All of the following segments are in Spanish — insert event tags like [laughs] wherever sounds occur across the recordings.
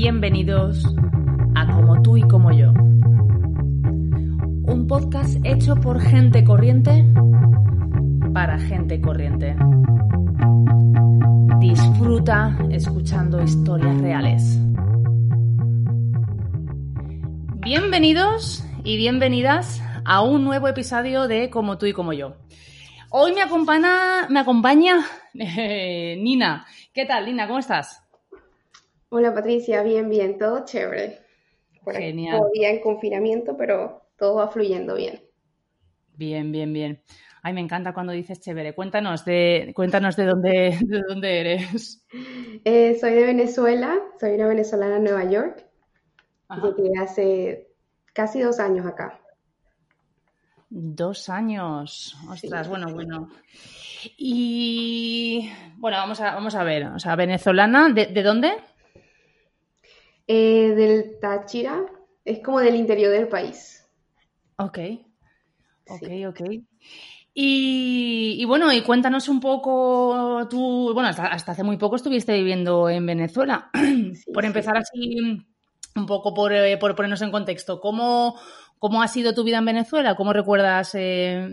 Bienvenidos a Como tú y como yo. Un podcast hecho por gente corriente para gente corriente. Disfruta escuchando historias reales. Bienvenidos y bienvenidas a un nuevo episodio de Como tú y como yo. Hoy me acompaña, me acompaña [laughs] eh, Nina. ¿Qué tal, Nina? ¿Cómo estás? Hola Patricia, bien, bien, todo chévere. Genial. Todavía en confinamiento, pero todo va fluyendo bien. Bien, bien, bien. Ay, me encanta cuando dices chévere. Cuéntanos de, cuéntanos de dónde, [laughs] de dónde eres. Eh, soy de Venezuela, soy una venezolana en Nueva York. Ajá. Llegué hace casi dos años acá. Dos años. Ostras, bueno, bueno. Y bueno, vamos a, vamos a ver. O sea, venezolana, ¿de, de dónde? Eh, del Táchira, es como del interior del país. Ok. Ok, Sí. ok. Y, y bueno, y cuéntanos un poco, tú, bueno, hasta, hasta hace muy poco estuviste viviendo en Venezuela. [clears throat] Sí, por sí. empezar así, un poco por, eh, por ponernos en contexto, ¿cómo, ¿cómo ha sido tu vida en Venezuela? ¿Cómo recuerdas eh,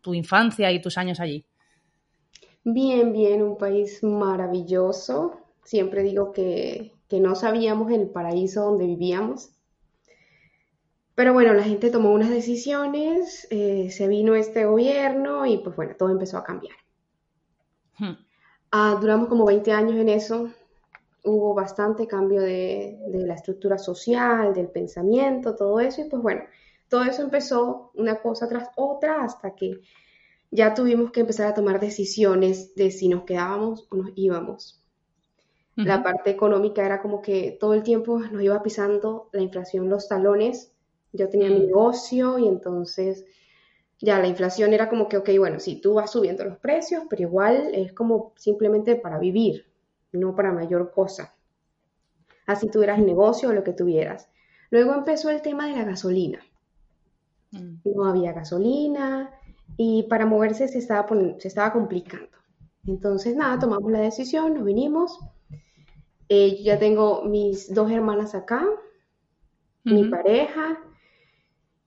tu infancia y tus años allí? Bien, bien, un país maravilloso. Siempre digo que, que no sabíamos el paraíso donde vivíamos. Pero bueno, la gente tomó unas decisiones, eh, se vino este gobierno y pues bueno, todo empezó a cambiar. Hmm. Ah, duramos como 20 años en eso. Hubo bastante cambio de, de la estructura social, del pensamiento, todo eso. Y pues bueno, todo eso empezó una cosa tras otra hasta que ya tuvimos que empezar a tomar decisiones de si nos quedábamos o nos íbamos. La parte económica era como que todo el tiempo nos iba pisando la inflación los talones. Yo tenía mi Mm. negocio y entonces ya la inflación era como que, ok, bueno, sí, tú vas subiendo los precios, pero igual es como simplemente para vivir, no para mayor cosa. Así tuvieras el negocio o lo que tuvieras. Luego empezó el tema de la gasolina. Mm. No había gasolina y para moverse se estaba, se estaba complicando. Entonces, nada, tomamos la decisión, nos vinimos. Eh, ya tengo mis dos hermanas acá, mi pareja,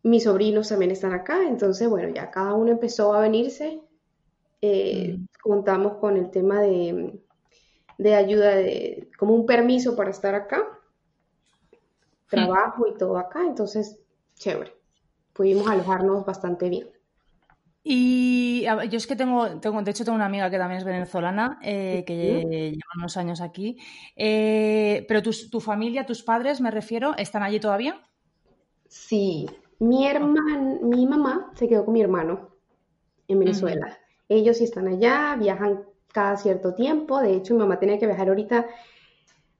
mis sobrinos también están acá. Entonces, bueno, ya cada uno empezó a venirse. Eh, Mm. contamos con el tema de, de ayuda, de, como un permiso para estar acá, trabajo y todo acá. Entonces, chévere. Pudimos alojarnos bastante bien. Y yo es que tengo, tengo, de hecho, tengo una amiga que también es venezolana, eh, que lleva unos años aquí. Eh, pero tus- tu familia, tus padres, me refiero, ¿están allí todavía? Sí, mi hermano, mi mamá se quedó con mi hermano en. Venezuela. Ellos sí están allá, viajan cada cierto tiempo. De hecho, mi mamá tenía que viajar ahorita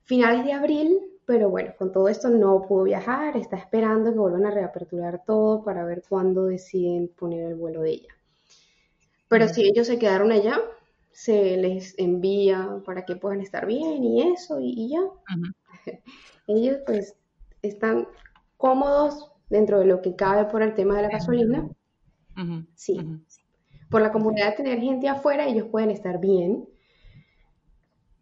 finales de abril, pero bueno, con todo esto no pudo viajar. Está esperando que vuelvan a reaperturar todo para ver cuándo deciden poner el vuelo de ella. Pero si ellos se quedaron allá, se les envía para que puedan estar bien y eso, y, y ya. [laughs] Ellos pues están cómodos dentro de lo que cabe por el tema de la gasolina. Sí, por la comodidad de tener gente afuera, ellos pueden estar bien.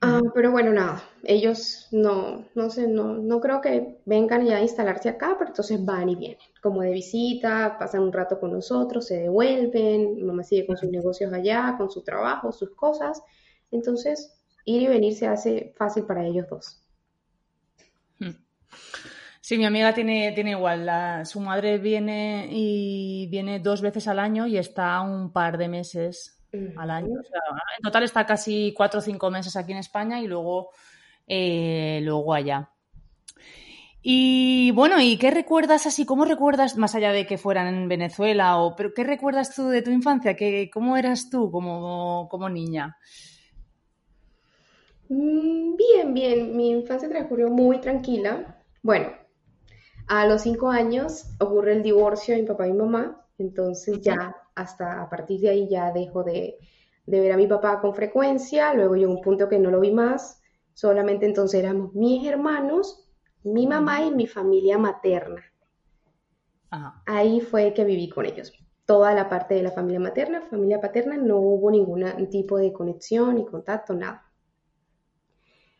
Ah, pero bueno, nada, ellos no, no sé, no, no creo que vengan ya a instalarse acá, pero entonces van y vienen, como de visita, pasan un rato con nosotros, se devuelven, mi mamá sigue con sus negocios allá, con su trabajo, sus cosas, entonces ir y venir se hace fácil para ellos dos. Sí, mi amiga tiene, tiene igual. la- su madre viene y viene dos veces al año y está un par de meses al año. Ujú. O sea, en total está casi cuatro o cinco meses aquí en España y luego, eh, luego allá. Y bueno, ¿y qué recuerdas así? ¿Cómo recuerdas, más allá de que fueran en Venezuela, o pero qué recuerdas tú de tu infancia? ¿Qué, ¿Cómo eras tú como, como niña? Mm, bien, bien, mi infancia transcurrió muy tranquila. Bueno, a los cinco años ocurre el divorcio de mi papá y mi mamá, entonces ya hasta a partir de ahí ya dejo de, ver a mi papá con frecuencia, luego llegó un punto que no lo vi más, solamente entonces éramos mis hermanos, mi mamá y mi familia materna. Ahí fue que viví con ellos. Toda la parte de la familia materna, familia paterna, no hubo ningún tipo de conexión ni contacto, nada.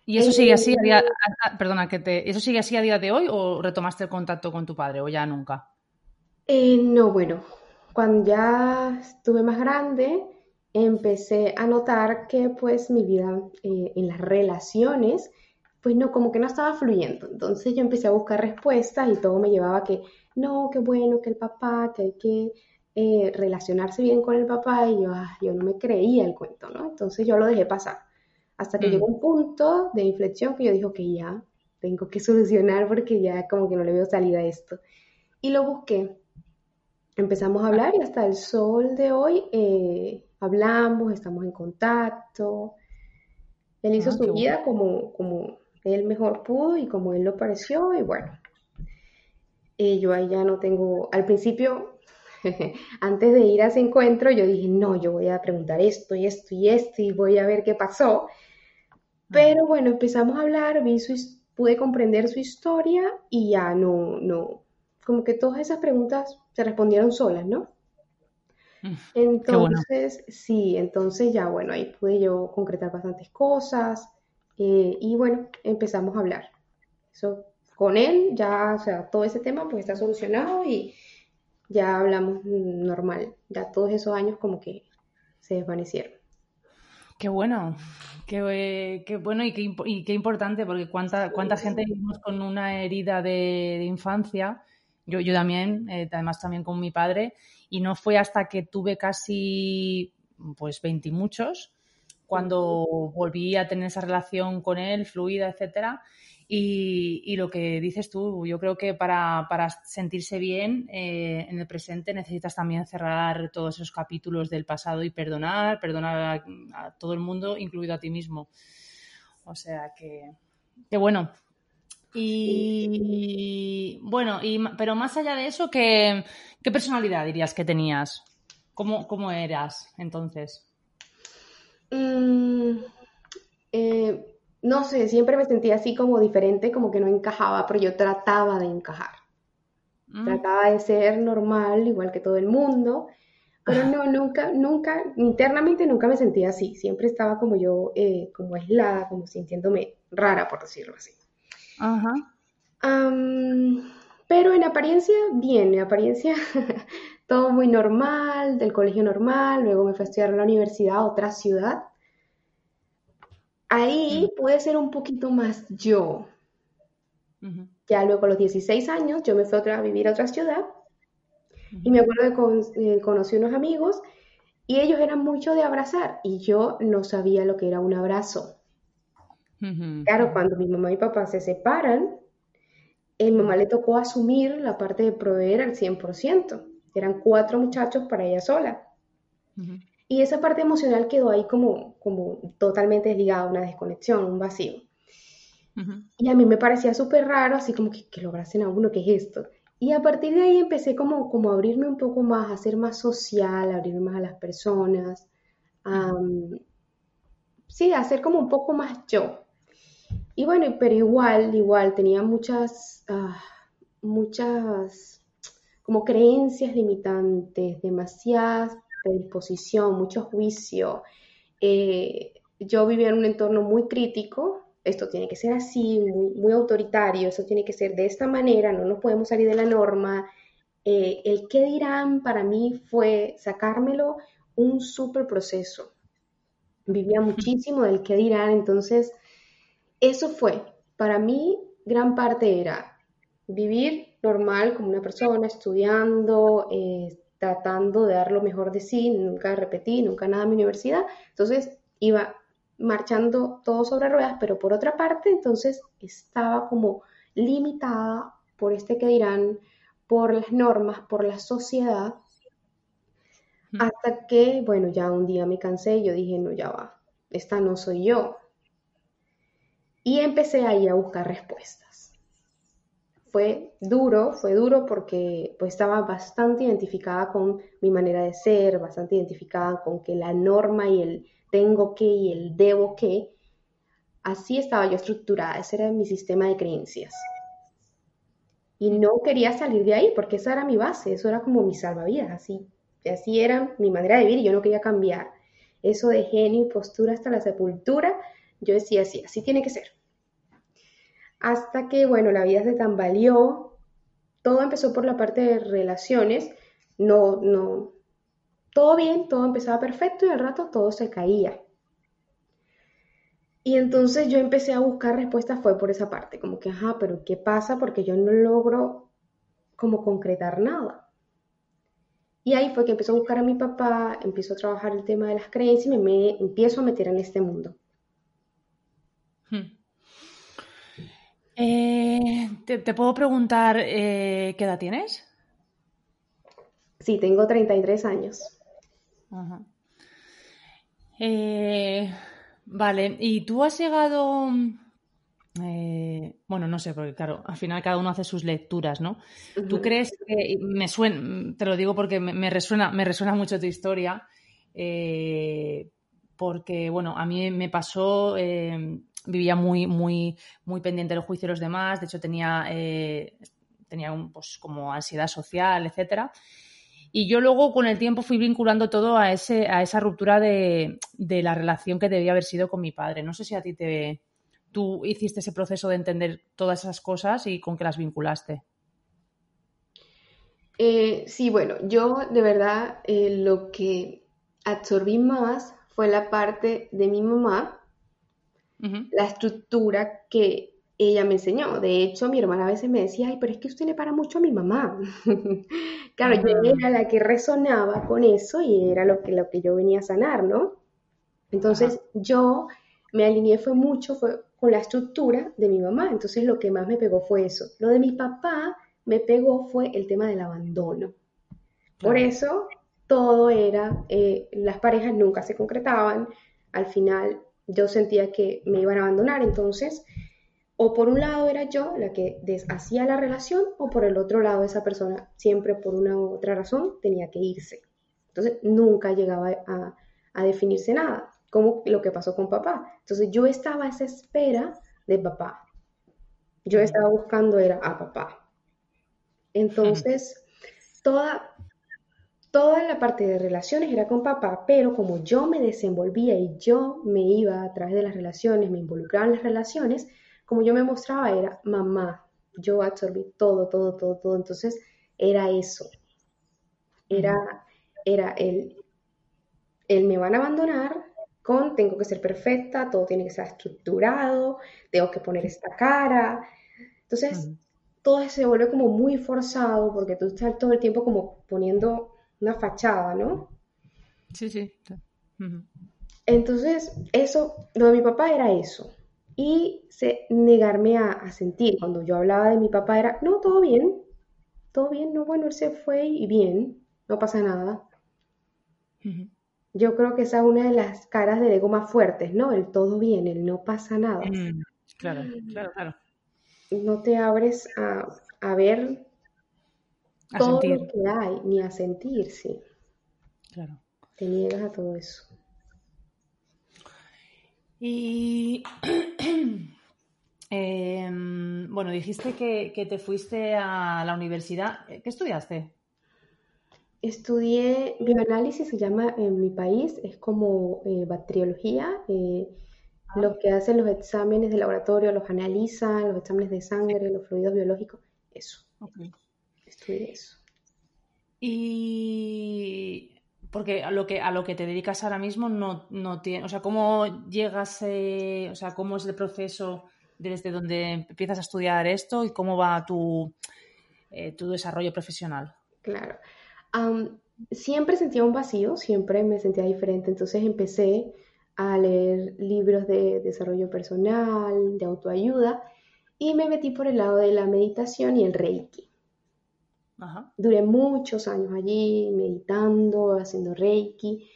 ¿Y eso sigue así a día, perdona, que te, ¿eso sigue así a día de hoy o retomaste el contacto con tu padre o ya nunca? Eh, no, bueno, cuando ya estuve más grande, empecé a notar que pues mi vida eh, en las relaciones, pues no, como que no estaba fluyendo. Entonces yo empecé a buscar respuestas y todo me llevaba a que, no, qué bueno que el papá, que hay que eh, relacionarse bien con el papá y yo, ah, yo no me creía el cuento, ¿no? Entonces yo lo dejé pasar. Hasta que llegó mm. un punto de inflexión que yo dije, que ya, tengo que [laughs] solucionar porque ya como que no le veo salida a esto. Y lo busqué. Empezamos a hablar y hasta el sol de hoy eh, hablamos, estamos en contacto. Él hizo ah, su vida como, como él mejor pudo y como él lo pareció y bueno. Eh, yo ahí ya no tengo, al principio, [laughs] antes de ir a ese encuentro, yo dije, no, yo voy a preguntar esto y esto y esto y voy a ver qué pasó. Pero bueno, empezamos a hablar, vi su, pude comprender su historia y ya no, no, como que todas esas preguntas se respondieron solas, ¿no? Mm, entonces, sí, entonces ya, bueno, ahí pude yo concretar bastantes cosas eh, y bueno, empezamos a hablar. Eso, con él ya, o sea, todo ese tema pues está solucionado y ya hablamos normal, ya todos esos años como que se desvanecieron. Qué bueno, qué, qué bueno y qué, y qué, importante, porque cuánta, cuánta gente vivimos con una herida de, infancia. Yo, yo también, eh, además también con mi padre, y no fue hasta que tuve casi, pues, veintimuchos, cuando volví a tener esa relación con él, fluida, etcétera, y, lo que dices tú, yo creo que para, sentirse bien eh, en el presente necesitas también cerrar todos esos capítulos del pasado y perdonar, perdonar a, todo el mundo, incluido a ti mismo. O sea que, que bueno. Y bueno, y, pero más allá de eso, ¿qué, personalidad dirías que tenías? ¿Cómo, cómo eras entonces? Mm, eh, no sé, siempre me sentía así como diferente, como que no encajaba, pero yo trataba de encajar. Mm. Trataba de ser normal, igual que todo el mundo, pero no, nunca, nunca, internamente nunca me sentía así. Siempre estaba como yo, eh, como aislada, como sintiéndome rara, por decirlo así. Ajá. pero en apariencia, bien, en apariencia [laughs] todo muy normal, del colegio normal, luego me fui a estudiar a la universidad a otra ciudad Ahí puede ser un poquito más yo. Ya luego a los 16 años yo me fui a vivir a otra ciudad y me acuerdo que eh, conocí unos amigos y ellos eran mucho de abrazar y yo no sabía lo que era un abrazo. Claro, cuando mi mamá y papá se separan, el mamá le tocó asumir la parte de proveer al 100%. Eran cuatro muchachos para ella sola. Y esa parte emocional quedó ahí como, como totalmente desligada, una desconexión, un vacío. Y a mí me parecía súper raro, así como que, que lo abracen a uno, ¿qué es esto? Y a partir de ahí empecé como, como a abrirme un poco más, a ser más social, a abrirme más a las personas, sí, a ser como un poco más yo. Y bueno, pero igual, igual, tenía muchas, ah, muchas como creencias limitantes, demasiadas predisposición, mucho juicio. Eh, yo vivía en un entorno muy crítico, esto tiene que ser así, muy, muy autoritario, eso tiene que ser de esta manera, no nos podemos salir de la norma. Eh, el qué dirán para mí fue sacármelo un súper proceso. Vivía muchísimo del qué dirán, entonces eso fue, para mí gran parte era vivir normal como una persona, estudiando, eh, tratando de dar lo mejor de sí, nunca repetí, nunca nada en mi universidad, entonces iba marchando todo sobre ruedas, pero por otra parte, entonces estaba como limitada por este que dirán, por las normas, por la sociedad, hasta que, bueno, ya un día me cansé y yo dije, no, ya va, esta no soy yo. Y empecé ahí a buscar respuestas. Fue duro, fue duro porque pues, estaba bastante identificada con mi manera de ser, bastante identificada con que la norma y el tengo que y el debo que, así estaba yo estructurada, ese era mi sistema de creencias. Y no quería salir de ahí porque esa era mi base, eso era como mi salvavidas, así, así era mi manera de vivir y yo no quería cambiar. Eso de genio y postura hasta la sepultura, yo decía, sí, así tiene que ser. Hasta que, bueno, la vida se tambaleó, todo empezó por la parte de relaciones, no, no, todo bien, todo empezaba perfecto y al rato todo se caía. Y entonces yo empecé a buscar respuestas, fue por esa parte, como que, ajá, pero ¿qué pasa? Porque yo no logro como concretar nada. Y ahí fue que empezó a buscar a mi papá, empiezo a trabajar el tema de las creencias y me, empiezo a meter en este mundo. Hmm. Eh, ¿te, puedo preguntar eh, qué edad tienes? Sí, tengo 33 años. Eh, vale, ¿y tú has llegado... bueno, no sé, porque claro, al final cada uno hace sus lecturas, ¿no? ¿Tú crees que me suena, te lo digo porque me, resuena, me resuena mucho tu historia, porque bueno, a mí me pasó, vivía muy, muy, muy pendiente del juicio de los demás, de hecho tenía, eh, tenía un, pues, como ansiedad social, etcétera. Y yo luego con el tiempo fui vinculando todo a, ese, a esa ruptura de, la relación que debía haber sido con mi padre. No sé si a ti te, tú hiciste ese proceso de entender todas esas cosas y con qué las vinculaste. Eh, sí, bueno, yo de verdad eh, lo que absorbí más fue la parte de mi mamá la estructura que ella me enseñó. De hecho, mi hermana a veces me decía, ay, pero es que usted le para mucho a mi mamá. [laughs] claro, yo era la que resonaba con eso y era lo que, lo que yo venía a sanar, ¿no? Entonces, yo me alineé fue mucho fue con la estructura de mi mamá. Entonces, lo que más me pegó fue eso. Lo de mi papá me pegó fue el tema del abandono. Por eso, todo era, eh, las parejas nunca se concretaban. Al final, yo sentía que me iban a abandonar, entonces o por un lado era yo la que deshacía la relación o por el otro lado esa persona siempre por una u otra razón tenía que irse. Entonces nunca llegaba a, definirse nada, como lo que pasó con papá. Entonces yo estaba a esa espera de papá. Yo estaba buscando era a papá. Entonces, toda, toda la parte de relaciones era con papá, pero como yo me desenvolvía y yo me iba a través de las relaciones, me involucraba en las relaciones, como yo me mostraba era mamá. Yo absorbí todo, todo, todo, todo. Entonces era eso. Era, era el, el me van a abandonar con tengo que ser perfecta, todo tiene que ser estructurado, tengo que poner esta cara. Entonces, todo se vuelve como muy forzado porque tú estás todo el tiempo como poniendo una fachada, ¿no? Sí, sí. Entonces, eso, lo de mi papá era eso. Y se, negarme a, sentir. Cuando yo hablaba de mi papá era, no, todo bien, todo bien, no, bueno, él se fue y bien, no pasa nada. Yo creo que esa es una de las caras del ego más fuertes, ¿no? El todo bien, el no pasa nada. Mm, claro, claro, claro. No te abres a, a ver todo lo que hay, ni a sentir, sí. Claro. Te niegas a todo eso. Y [clears throat] em, bueno, dijiste que, te fuiste a la universidad. ¿Qué estudiaste? Estudié bioanálisis, se llama en mi país, es como eh, bacteriología. Eh, ah. Los que hacen los exámenes de laboratorio, los analizan, los exámenes de sangre, los fluidos biológicos, eso. Estudié eso. Y porque a lo que a lo que te dedicas ahora mismo no, no tiene, o sea, cómo llegas, eh, o sea, cómo es el proceso desde donde empiezas a estudiar esto y cómo va tu, eh, tu desarrollo profesional. Claro. siempre sentía un vacío, siempre me sentía diferente, entonces empecé a leer libros de desarrollo personal, de autoayuda, y me metí por el lado de la meditación y el reiki. Duré muchos años allí meditando, haciendo reiki.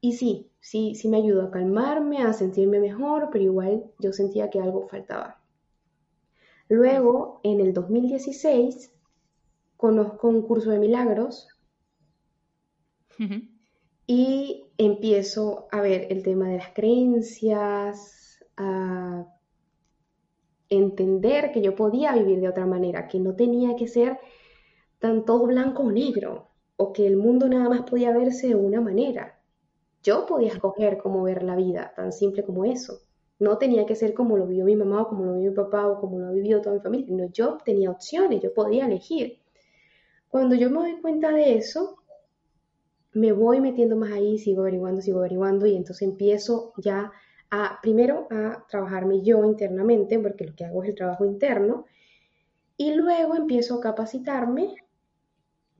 Y sí, sí, sí me ayudó a calmarme, a sentirme mejor, pero igual yo sentía que algo faltaba. Luego, en el 2016, conozco un curso de milagros y empiezo a ver el tema de las creencias, a entender que yo podía vivir de otra manera, que no tenía que ser tan todo blanco o negro, o que el mundo nada más podía verse de una manera. Yo podía escoger cómo ver la vida, tan simple como eso. No tenía que ser como lo vio mi mamá o como lo vio mi papá o como lo ha vivido toda mi familia. No, yo tenía opciones, yo podía elegir. Cuando yo me doy cuenta de eso, me voy metiendo más ahí, sigo averiguando, sigo averiguando y entonces empiezo ya a, primero a trabajarme yo internamente, porque lo que hago es el trabajo interno, y luego empiezo a capacitarme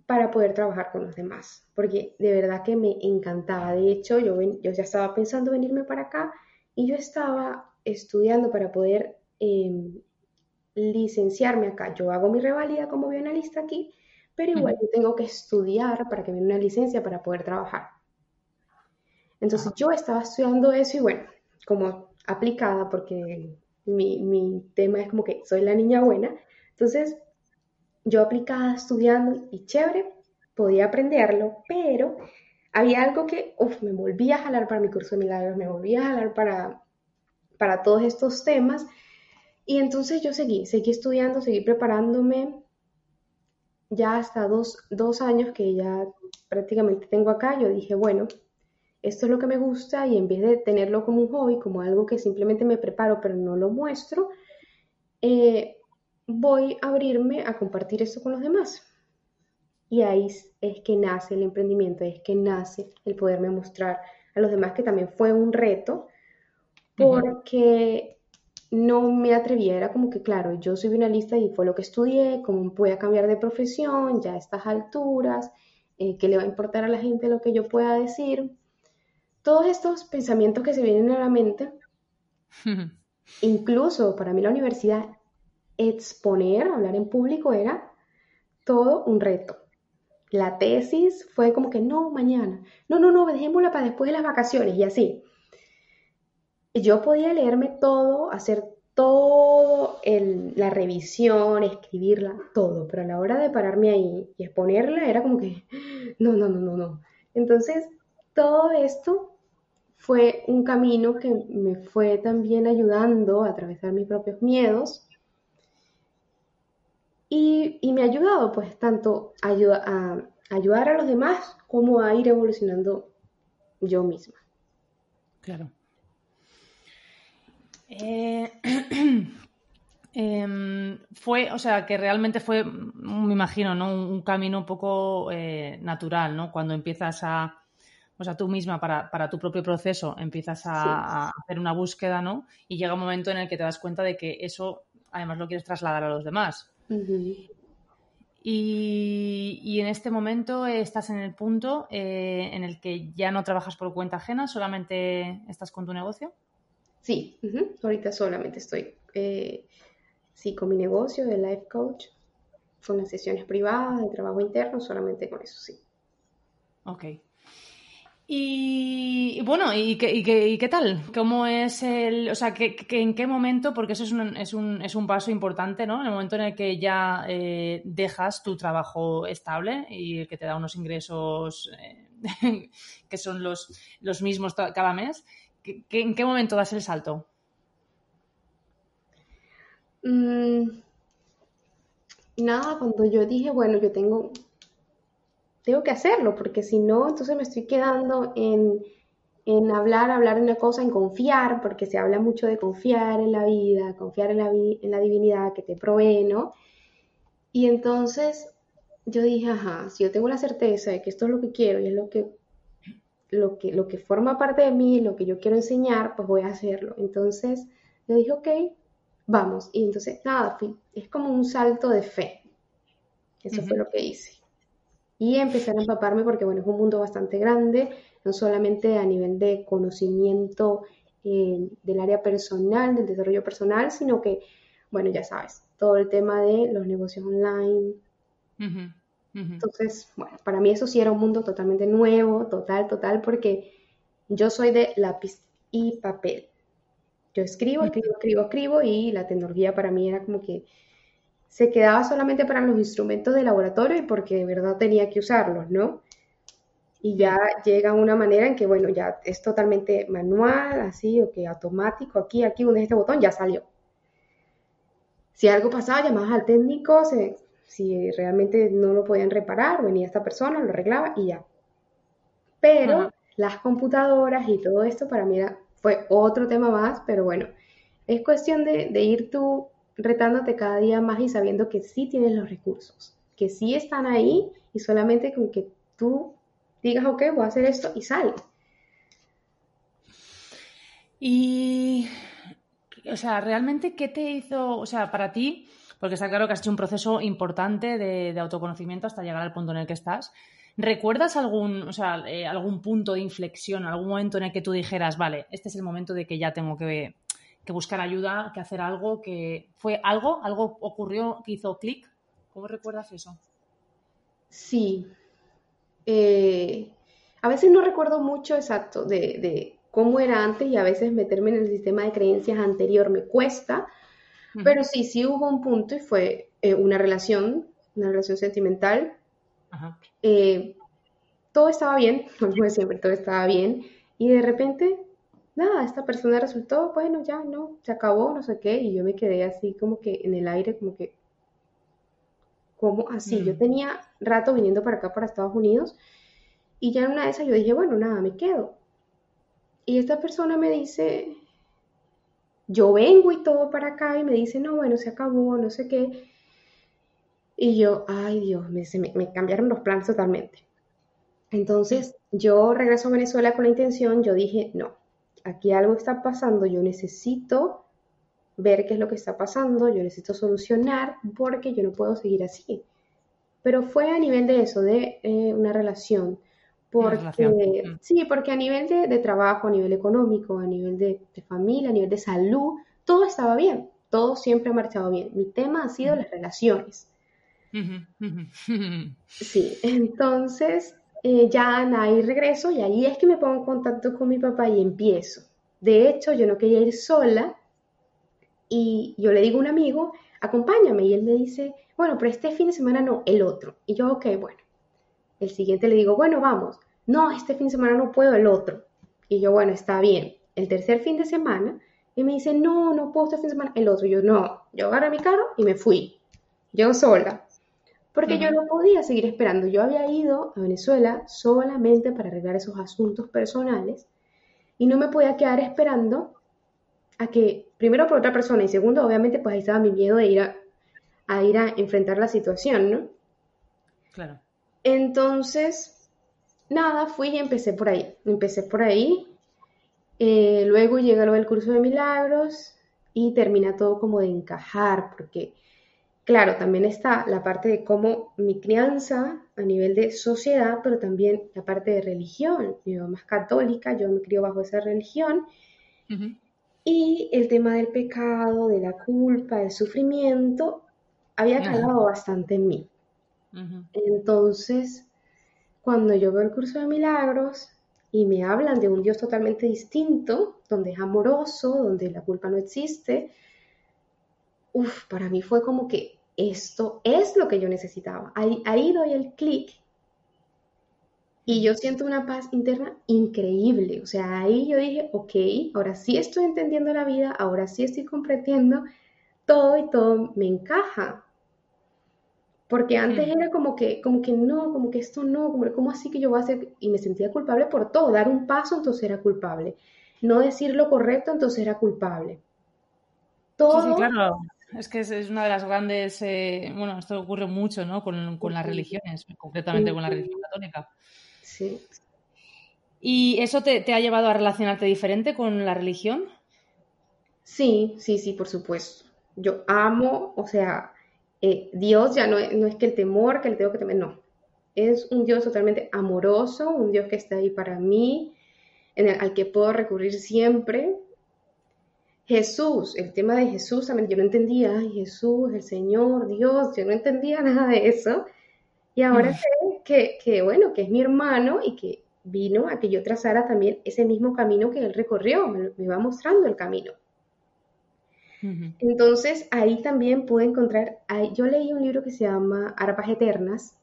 para poder trabajar con los demás, porque de verdad que me encantaba. De hecho, yo, yo ya estaba pensando venirme para acá y yo estaba estudiando para poder em, licenciarme acá. Yo hago mi revalida como bioanalista aquí, pero igual yo tengo que estudiar para que me den una licencia para poder trabajar. Entonces yo estaba estudiando eso y bueno, como aplicada, porque mi, mi tema es como que soy la niña buena, entonces yo aplicada estudiando y chévere, podía aprenderlo, pero había algo que uf, me volvía a jalar para mi curso de milagros, me volvía a jalar para, para todos estos temas. Y entonces yo seguí, seguí estudiando, seguí preparándome. Ya hasta dos, dos años que ya prácticamente tengo acá, yo dije, bueno, esto es lo que me gusta y en vez de tenerlo como un hobby, como algo que simplemente me preparo pero no lo muestro, eh, voy a abrirme a compartir esto con los demás. Y ahí es que nace el emprendimiento, es que nace el poderme mostrar a los demás, que también fue un reto, porque no me atrevía, era como que, claro, yo soy una lista y fue lo que estudié, cómo voy a cambiar de profesión ya a estas alturas, eh, qué le va a importar a la gente lo que yo pueda decir. Todos estos pensamientos que se vienen a la mente, [laughs] incluso para mí la universidad, exponer, hablar en público era todo un reto. La tesis fue como que no, mañana. No, no, no, dejémosla para después de las vacaciones y así. Yo podía leerme todo, hacer todo, la revisión, escribirla, todo, pero a la hora de pararme ahí y exponerla era como que, no, no, no, no, no. Entonces, todo esto fue un camino que me fue también ayudando a atravesar mis propios miedos y, me ha ayudado pues tanto a, a, ayudar a los demás como a ir evolucionando yo misma. Claro. Eh, [clears throat] em, fue, o sea, que realmente fue, me imagino, ¿no? Un, camino un poco eh, natural, ¿no? Cuando empiezas a, o sea, tú misma para, para tu propio proceso empiezas a, hacer una búsqueda, ¿no? Y llega un momento en el que te das cuenta de que eso además lo quieres trasladar a los demás y, en este momento estás en el punto eh, en el que ya no trabajas por cuenta ajena, solamente estás con tu negocio. Sí, ahorita solamente estoy eh, sí, con mi negocio de life coach, con las sesiones privadas, de trabajo interno, solamente con eso, sí. Ok. Y, bueno, ¿y qué, y, qué, tal? ¿Cómo es el. O sea, que, ¿en qué momento? Porque eso es un, es, un, es un, paso importante, ¿no? En el momento en el que ya eh, dejas tu trabajo estable y que te da unos ingresos eh, [laughs] que son los, los mismos cada mes. ¿En qué momento das el salto? Mm, nada, cuando yo dije, bueno, yo tengo tengo que hacerlo, porque si no, entonces me estoy quedando en, hablar, hablar de una cosa, en confiar, porque se habla mucho de confiar en la vida, confiar en la, en la divinidad que te provee, ¿no? Y entonces yo dije, ajá, si yo tengo la certeza de que esto es lo que quiero y es lo que, lo que, lo que forma parte de mí, lo que yo quiero enseñar, pues voy a hacerlo. Entonces yo dije, ok, vamos. Y entonces, nada, es como un salto de fe. Eso fue lo que hice y empezar a empaparme porque, bueno, es un mundo bastante grande, no solamente a nivel de conocimiento eh, del área personal, del desarrollo personal, sino que, bueno, ya sabes, todo el tema de los negocios online. Entonces, bueno, para mí eso sí era un mundo totalmente nuevo, total, total, porque Yo soy de lápiz y papel. Yo escribo, escribo, escribo, escribo y la tecnología para mí era como que se quedaba solamente para los instrumentos de laboratorio y porque de verdad tenía que usarlos, ¿no? Y ya llega una manera en que, bueno, ya es totalmente manual, así, o que automático, aquí, aquí, uno este botón, ya salió. Si algo pasaba, llamabas al técnico, si realmente no lo podían reparar, venía esta persona, lo arreglaba y ya. Pero las computadoras y todo esto para mí fue otro tema más, pero bueno, es cuestión de, de ir tú retándote cada día más y sabiendo que sí tienes los recursos, que sí están ahí y solamente con que tú digas, ok, voy a hacer esto y sale. Y, o sea, realmente, ¿qué te hizo, o sea, para ti, porque está claro que has hecho un proceso importante de, autoconocimiento hasta llegar al punto en el que estás, ¿recuerdas algún, o sea, eh, algún punto de inflexión, algún momento en el que tú dijeras, vale, este es el momento de que ya tengo que, que buscar ayuda, que hacer algo, que fue algo, algo ocurrió que hizo clic? ¿Cómo recuerdas eso? Sí, eh, a veces no recuerdo mucho exacto de, cómo era antes y a veces meterme en el sistema de creencias anterior me cuesta, pero sí, sí hubo un punto y fue eh, una relación, una relación sentimental. Eh, todo estaba bien, [laughs] como siempre, todo estaba bien y de repente, nada, esta persona resultó, bueno, ya no, se acabó, no sé qué, y yo me quedé así como que en el aire, como que ¿Cómo así? Yo mm. tenía rato viniendo para acá, para Estados Unidos, y ya en una de esas yo dije, bueno, nada, me quedo. Y esta persona me dice, yo vengo y todo para acá, y me dice, no, bueno, se acabó, no sé qué. Y yo, ay Dios, me, me cambiaron los planes totalmente. Entonces, yo regreso a Venezuela con la intención, yo dije, no, aquí algo está pasando, yo necesito ver qué es lo que está pasando, yo necesito solucionar porque yo no puedo seguir así. Pero fue a nivel de eso, de eh, una relación. Porque, sí, porque a nivel de, trabajo, a nivel económico, a nivel de, familia, a nivel de salud, todo estaba bien, todo siempre ha marchado bien. Mi tema ha sido las relaciones. [laughs] Sí, [laughs] entonces eh, ya ahí regreso y ahí es que me pongo en contacto con mi papá y empiezo. De hecho, yo no quería ir sola y yo le digo a un amigo, acompáñame, y él me dice, bueno, pero este fin de semana no, el otro. Y yo, ok, bueno. El siguiente le digo, bueno, vamos. No, este fin de semana no puedo, el otro. Y yo, bueno, está bien. El tercer fin de semana, y me dice, no, no puedo este fin de semana, el otro. Y yo, no, yo agarré mi carro y me fui. Yo sola. Porque yo no podía seguir esperando. Yo había ido a Venezuela solamente para arreglar esos asuntos personales y no me podía quedar esperando a que, primero por otra persona y segundo, obviamente, pues ahí estaba mi miedo de ir a, ir a enfrentar la situación, ¿no? Claro. Entonces, nada, fui y empecé por ahí. Empecé por ahí. Eh, luego llega lo del curso de milagros y termina todo como de encajar, porque, claro, también está la parte de cómo mi crianza a nivel de sociedad, pero también la parte de religión. Mi mamá es católica, yo me crió bajo esa religión. Y el tema del pecado, de la culpa, del sufrimiento, había calado bastante en mí. Entonces, cuando yo veo el curso de milagros y me hablan de un Dios totalmente distinto, donde es amoroso, donde la culpa no existe, uff, para mí fue como que esto es lo que yo necesitaba. Ahí, ahí doy el clic y yo siento una paz interna increíble. O sea, ahí yo dije, ok, ahora sí estoy entendiendo la vida, ahora sí estoy comprendiendo todo y todo me encaja. Porque antes era como que, como que no, como que esto no, como ¿cómo así que yo voy a hacer? Y me sentía culpable por todo. Dar un paso, entonces era culpable. No decir lo correcto, entonces era culpable. Todo. Sí, claro. Es que es, una de las grandes. Eh, bueno, esto ocurre mucho, ¿no? Con, con las religiones, concretamente con la religión católica. Sí. ¿Y eso te, ha llevado a relacionarte diferente con la religión? Sí, sí, sí, por supuesto. Yo amo, o sea, eh, Dios ya no es, no es que el temor, que le tengo que temer, no. Es un Dios totalmente amoroso, un Dios que está ahí para mí, en el, al que puedo recurrir siempre. Jesús, el tema de Jesús también, yo no entendía, Jesús, el Señor, Dios, yo no entendía [laughs] nada de eso. Y ahora sé que, que, bueno, que es mi hermano y que vino a que yo trazara también ese mismo camino que él recorrió, me, me va mostrando el camino. Entonces ahí también pude encontrar, yo leí un libro que se llama Arpas Eternas,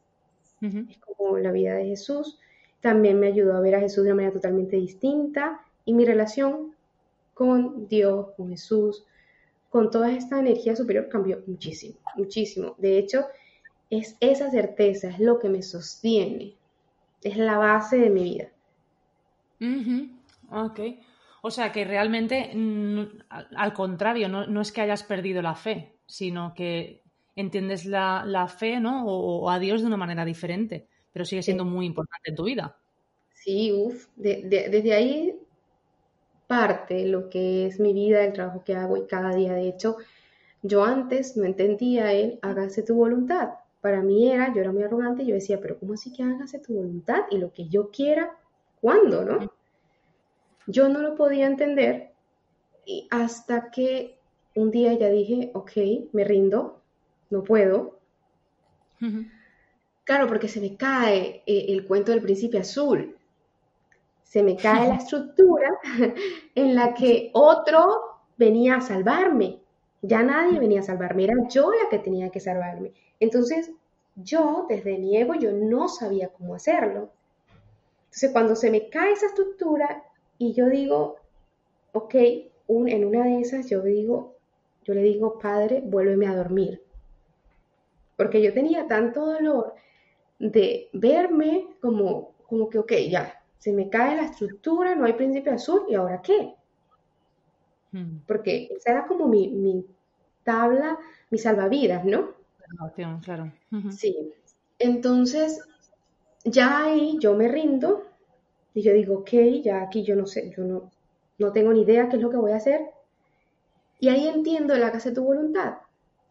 es como la vida de Jesús, también me ayudó a ver a Jesús de una manera totalmente distinta y mi relación con Dios, con Jesús, con toda esta energía superior cambió muchísimo, muchísimo. De hecho, es esa certeza, es lo que me sostiene, es la base de mi vida. Ok. O sea que realmente, al contrario, no, es que hayas perdido la fe, sino que entiendes la, fe, ¿no? O, a Dios de una manera diferente, pero sigue siendo muy importante en tu vida. Sí, uff, desde ahí parte lo que es mi vida, el trabajo que hago y cada día. De hecho, yo antes no entendía el hágase tu voluntad. Para mí era, yo era muy arrogante, yo decía, pero ¿cómo así que hágase tu voluntad? Y lo que yo quiera, ¿cuándo, no? Yo no lo podía entender y hasta que un día ya dije, ok, me rindo, no puedo. Claro, porque se me cae eh, el cuento del príncipe azul. Se me cae la [laughs] estructura en la que otro venía a salvarme. Ya nadie venía a salvarme, era yo la que tenía que salvarme. Entonces, yo, desde mi ego, yo no sabía cómo hacerlo. Entonces, cuando se me cae esa estructura y yo digo, ok, en una de esas yo digo, yo le digo, padre, vuélveme a dormir. Porque yo tenía tanto dolor de verme como, como que, ok, ya, se me cae la estructura, no hay príncipe azul, ¿y ahora qué? Hmm. Porque esa era como mi, tabla, mi salvavidas, ¿no? Claro. Sí. Entonces, ya ahí yo me rindo y yo digo, ok, ya aquí yo no sé, yo no, no tengo ni idea qué es lo que voy a hacer. Y ahí entiendo el hágase tu voluntad.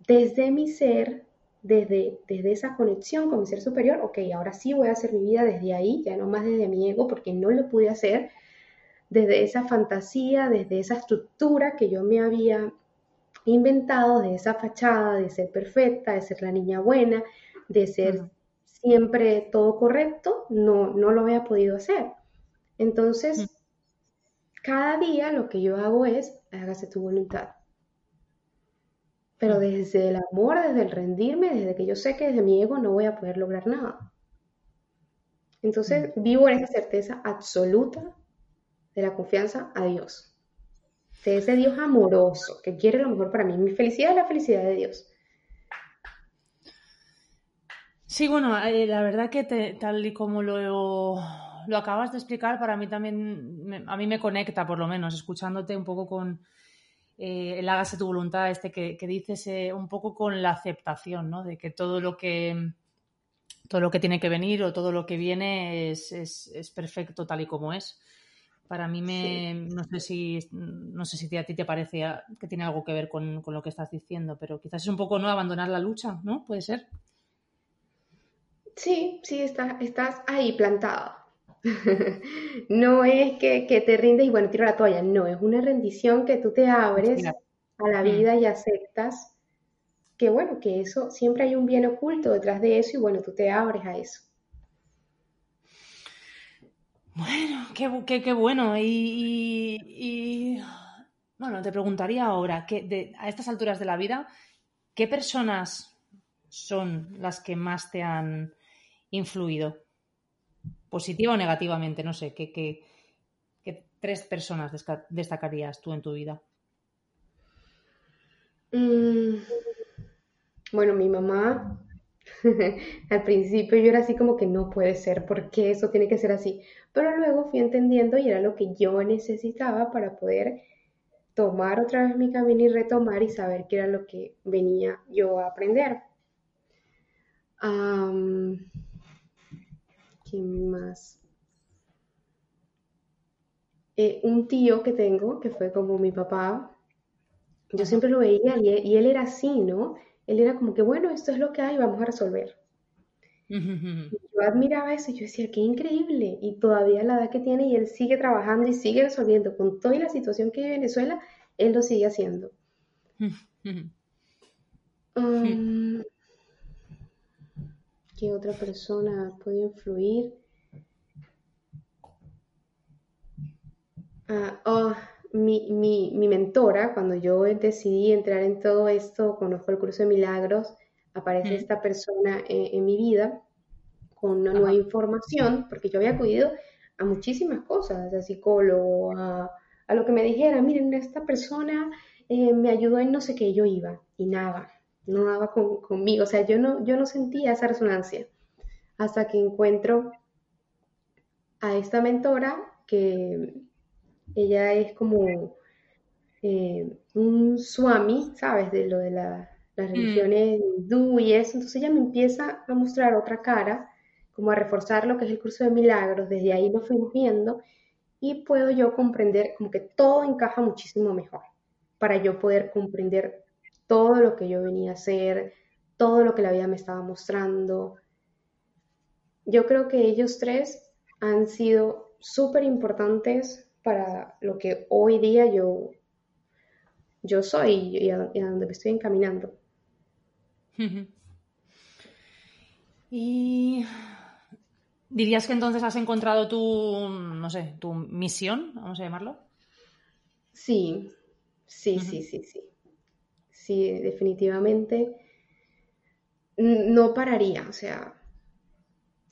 Desde mi ser, desde, desde esa conexión con mi ser superior, ok, ahora sí voy a hacer mi vida desde ahí, ya no más desde mi ego, porque no lo pude hacer, desde esa fantasía, desde esa estructura que yo me había inventado, de esa fachada de ser perfecta, de ser la niña buena, de ser siempre todo correcto, no, no lo había podido hacer. Entonces, cada día lo que yo hago es, hágase tu voluntad. Pero desde el amor, desde el rendirme, desde que yo sé que desde mi ego no voy a poder lograr nada. Entonces, vivo en esa certeza absoluta de la confianza a Dios. De ese Dios amoroso que quiere lo mejor para mí. Mi felicidad es la felicidad de Dios. Sí, bueno, eh, la verdad que tal y como lo, lo acabas de explicar, para mí también, a mí me conecta por lo menos, escuchándote un poco con eh, el hágase tu voluntad, este que, dices, eh, un poco con la aceptación, ¿no? De que todo lo que todo lo que tiene que venir o todo lo que viene es, es, perfecto tal y como es. Para mí me, no sé si, no sé si a ti te parece que tiene algo que ver con, con, lo que estás diciendo, pero quizás es un poco no abandonar la lucha, ¿no? Puede ser. Sí, sí, está, estás ahí plantado. [laughs] no es que, te rindes y bueno, tiro la toalla, no, es una rendición que tú te abres a la mm. vida y aceptas que bueno, que eso, siempre hay un bien oculto detrás de eso y bueno, tú te abres a eso. Bueno, qué, qué, bueno. Y, bueno, te preguntaría ahora, que a estas alturas de la vida, ¿qué personas son las que más te han influido? Positiva o negativamente, no sé, ¿qué, tres personas destacarías tú en tu vida? Mm, bueno, mi mamá, [laughs] al principio yo era así como que no puede ser, porque eso tiene que ser así? Pero luego fui entendiendo y era lo que yo necesitaba para poder tomar otra vez mi camino y retomar y saber qué era lo que venía yo a aprender. ¿Quién más? Eh, un tío que tengo, que fue como mi papá, yo siempre lo veía y él, era así, ¿no? Él era como que, bueno, esto es lo que hay, vamos a resolver. [laughs] yo admiraba eso y yo decía, qué increíble. Y todavía la edad que tiene y él sigue trabajando y sigue resolviendo con toda la situación que hay en Venezuela, él lo sigue haciendo. [laughs] ¿Qué otra persona puede influir? Ah, oh, mi, mi, mentora, cuando yo decidí entrar en todo esto, conozco el curso de milagros, aparece esta persona en, mi vida con una nueva información, porque yo había acudido a muchísimas cosas, a psicólogo, a, lo que me dijera, miren, esta persona eh, me ayudó en no sé qué, yo iba y nada, no daba conmigo, o sea, yo no, yo no sentía esa resonancia hasta que encuentro a esta mentora que ella es como eh, un swami, ¿sabes? De lo de las mm. religiones hindú y eso. Entonces ella me empieza a mostrar otra cara, como a reforzar lo que es el curso de milagros. Desde ahí lo fuimos viendo y puedo yo comprender como que todo encaja muchísimo mejor para yo poder comprender todo lo que yo venía a hacer, todo lo que la vida me estaba mostrando. Yo creo que ellos tres han sido súper importantes para lo que hoy día yo, yo soy y a, donde me estoy encaminando. [laughs] Y dirías que entonces has encontrado tu, no sé, tu misión, vamos a llamarlo. Sí, sí, sí, sí, sí. Sí, definitivamente no pararía, o sea,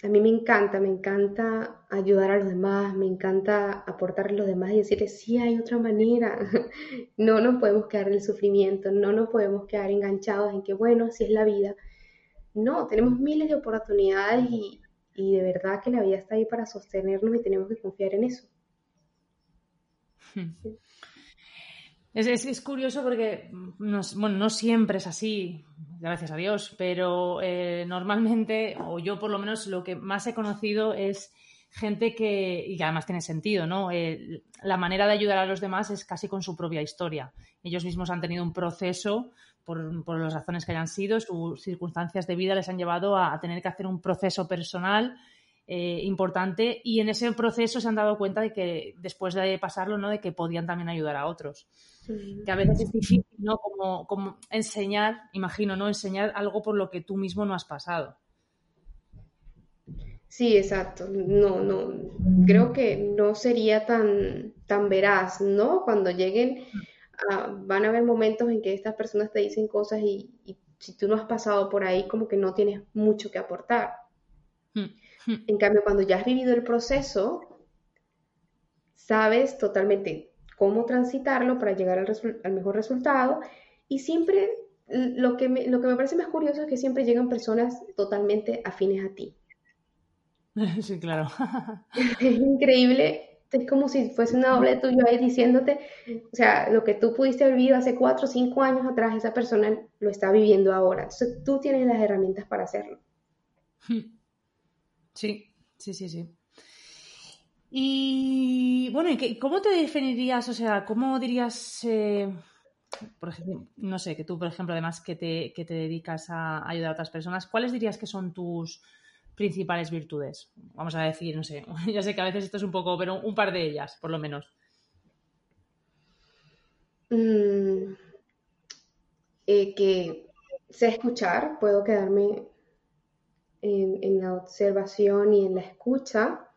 a mí me encanta, me encanta ayudar a los demás, me encanta aportar a los demás y decirles, sí, hay otra manera. [laughs] No nos podemos quedar en el sufrimiento, no nos podemos quedar enganchados en que, bueno, así es la vida. No, tenemos miles de oportunidades y, de verdad que la vida está ahí para sostenernos y tenemos que confiar en eso. Hmm. Es, curioso porque no, bueno, no siempre es así, gracias a Dios, pero eh, normalmente, o yo por lo menos lo que más he conocido es gente que, y además tiene sentido, ¿no? Eh, la manera de ayudar a los demás es casi con su propia historia. Ellos mismos han tenido un proceso, por, por las razones que hayan sido, sus circunstancias de vida les han llevado a tener que hacer un proceso personal eh, importante y en ese proceso se han dado cuenta de que después de pasarlo, ¿no? De que podían también ayudar a otros. Que a veces es difícil, ¿no? Como, como enseñar, imagino, ¿no? Enseñar algo por lo que tú mismo no has pasado. Sí, exacto. No, no, creo que no sería tan, tan veraz, ¿no? Cuando lleguen, van a haber momentos en que estas personas te dicen cosas y, y, si tú no has pasado por ahí, como que no tienes mucho que aportar. Hmm. En cambio, cuando ya has vivido el proceso, sabes totalmente cómo transitarlo para llegar al, mejor resultado y siempre lo que, me, lo que me parece más curioso es que siempre llegan personas totalmente afines a ti. [laughs] Sí, claro. [laughs] Es increíble, es como si fuese una doble tuyo ahí diciéndote, o sea, lo que tú pudiste haber vivido hace cuatro o cinco años atrás, esa persona lo está viviendo ahora. Entonces tú tienes las herramientas para hacerlo. [laughs] Sí, sí, sí, sí. Y bueno, ¿cómo te definirías? O sea, ¿cómo dirías, eh, por ejemplo, no sé, que tú, por ejemplo, además que te, que te dedicas a ayudar a otras personas, ¿cuáles dirías que son tus principales virtudes? Vamos a decir, no sé, [laughs] ya sé que a veces esto es un poco, pero un par de ellas, por lo menos. Mm, eh, que sé escuchar, puedo quedarme en, la observación y en la escucha.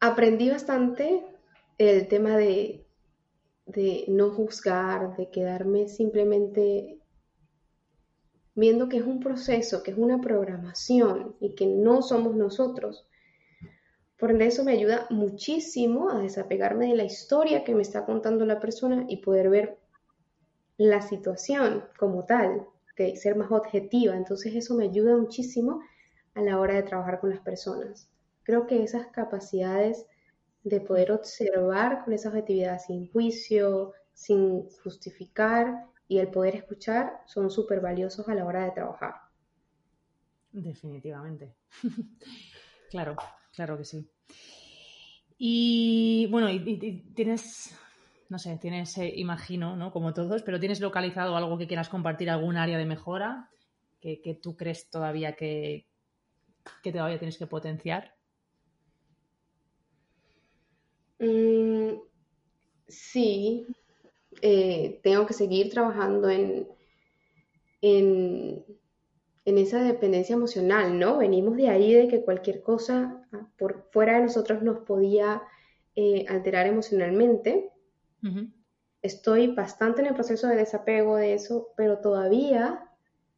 Aprendí bastante el tema de, de no juzgar, de quedarme simplemente viendo que es un proceso, que es una programación y que no somos nosotros. Por eso me ayuda muchísimo a desapegarme de la historia que me está contando la persona y poder ver la situación como tal, que ser más objetiva. Entonces eso me ayuda muchísimo a la hora de trabajar con las personas. Creo que esas capacidades de poder observar con esa objetividad sin juicio, sin justificar y el poder escuchar son súper valiosos a la hora de trabajar. Definitivamente. [laughs] claro, claro que sí. Y bueno, y tienes no sé, tienes, eh, imagino, ¿no? Como todos, pero ¿tienes localizado algo que quieras compartir, algún área de mejora que, tú crees todavía que, todavía tienes que potenciar? Mm, sí, eh, tengo que seguir trabajando en, en, en esa dependencia emocional, ¿no? Venimos de ahí de que cualquier cosa ah, por fuera de nosotros nos podía eh, alterar emocionalmente. Estoy bastante en el proceso de desapego de eso, pero todavía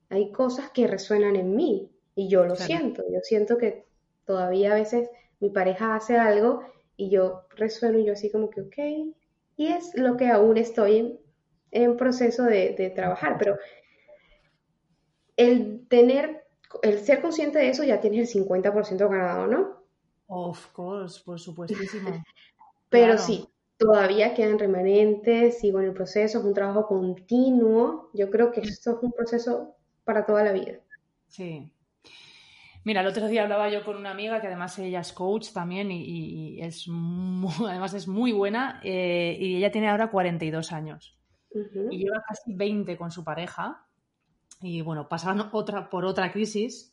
hay cosas que resuenan en mí y yo lo siento. Yo siento que todavía a veces mi pareja hace algo y yo resueno y yo así como que, ok, y es lo que aún estoy en, proceso de, trabajar, pero el tener, el ser consciente de eso ya tienes el 50% ganado, ¿no? Of course, por supuestísimo. [laughs] pero sí, todavía quedan remanentes, sigo en el proceso, es un trabajo continuo. Yo creo que esto es un proceso para toda la vida. Sí. Mira, el otro día hablaba yo con una amiga que además ella es coach también y, es [laughs] además es muy buena eh, y ella tiene ahora 42 años y lleva casi 20 con su pareja y bueno, pasaban otra, por otra crisis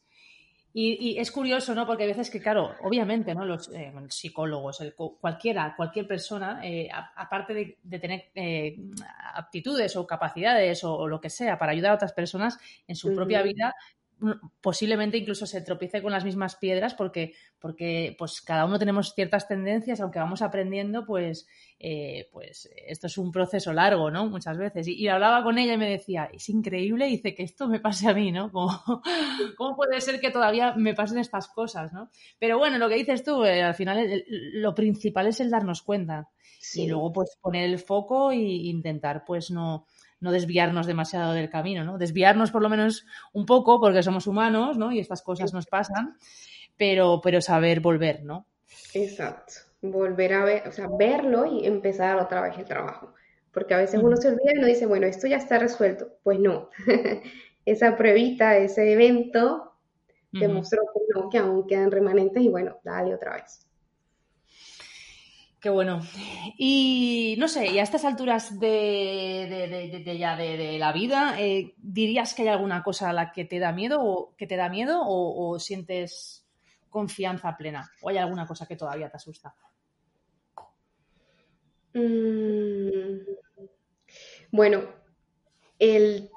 y, es curioso, ¿no? Porque hay veces que, claro, obviamente, ¿no? Los eh, psicólogos, cualquiera, cualquier persona, eh, aparte de, tener eh, aptitudes o capacidades o, lo que sea para ayudar a otras personas en su propia vida, posiblemente incluso se tropiece con las mismas piedras porque, porque pues cada uno tenemos ciertas tendencias, aunque vamos aprendiendo, pues, eh, pues esto es un proceso largo, ¿no? Muchas veces. Y, hablaba con ella y me decía, es increíble, dice que esto me pase a mí, ¿no? [laughs] ¿Cómo puede ser que todavía me pasen estas cosas, ¿no? Pero bueno, lo que dices tú, eh, al final lo principal es el darnos cuenta. Y luego pues poner el foco e intentar pues no no desviarnos demasiado del camino, ¿no? Desviarnos por lo menos un poco porque somos humanos, ¿no? Y estas cosas nos pasan, pero, pero saber volver, ¿no? Exacto. Volver a ver, o sea, verlo y empezar otra vez el trabajo. Porque a veces uno se olvida y uno dice, bueno, esto ya está resuelto. Pues no. [laughs] Esa pruebita, ese evento, demostró que no, que aún quedan remanentes y bueno, dale otra vez. Qué bueno. Y no sé, y a estas alturas de, de, ya de, la vida, eh, ¿dirías que hay alguna cosa a la que te da miedo o que te da miedo o, sientes confianza plena? ¿O hay alguna cosa que todavía te asusta? Mm, bueno, el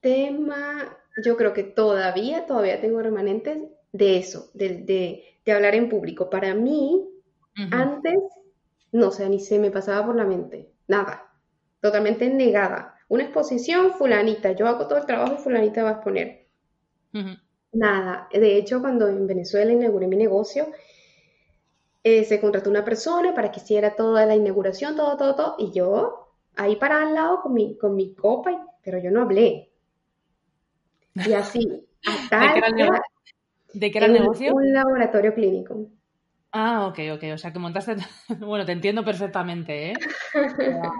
tema, yo creo que todavía, todavía tengo remanentes de eso, de, hablar en público. Para mí, antes no, o sea, ni se me pasaba por la mente, nada, totalmente negada. Una exposición, fulanita, yo hago todo el trabajo y fulanita va a exponer. Nada, de hecho, cuando en Venezuela inauguré mi negocio, eh, se contrató una persona para que hiciera toda la inauguración, todo, todo, todo, y yo ahí para al lado con mi, con mi copa, pero yo no hablé. Y así, hasta [laughs] ¿De qué era el negocio? Un laboratorio clínico. Ah, ok, ok. O sea, que montaste. [laughs] Bueno, te entiendo perfectamente, ¿eh? [laughs] eh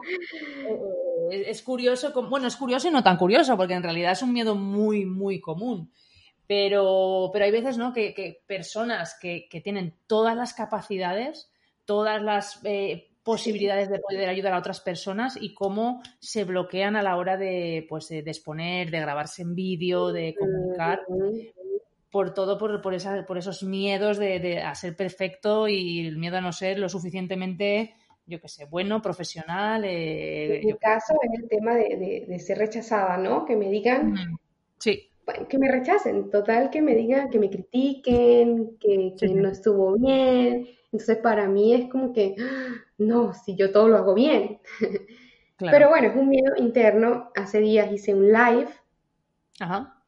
es curioso, bueno, es curioso y no tan curioso, porque en realidad es un miedo muy, muy común. Pero, pero hay veces, ¿no? Que, personas que, tienen todas las capacidades, todas las eh, posibilidades de poder ayudar a otras personas y cómo se bloquean a la hora de, pues, de exponer, de grabarse en vídeo, de comunicar por todo, por, por, esa, por esos miedos de, de, a ser perfecto y el miedo a no ser lo suficientemente, yo qué sé, bueno, profesional. Eh, en mi caso es el tema de, de, ser rechazada, ¿no? Que me digan, sí. que me rechacen, total, que me digan, que me critiquen, que, que no estuvo bien. Entonces para mí es como que, no, si yo todo lo hago bien. [laughs] Pero bueno, es un miedo interno. Hace días hice un live. Ajá.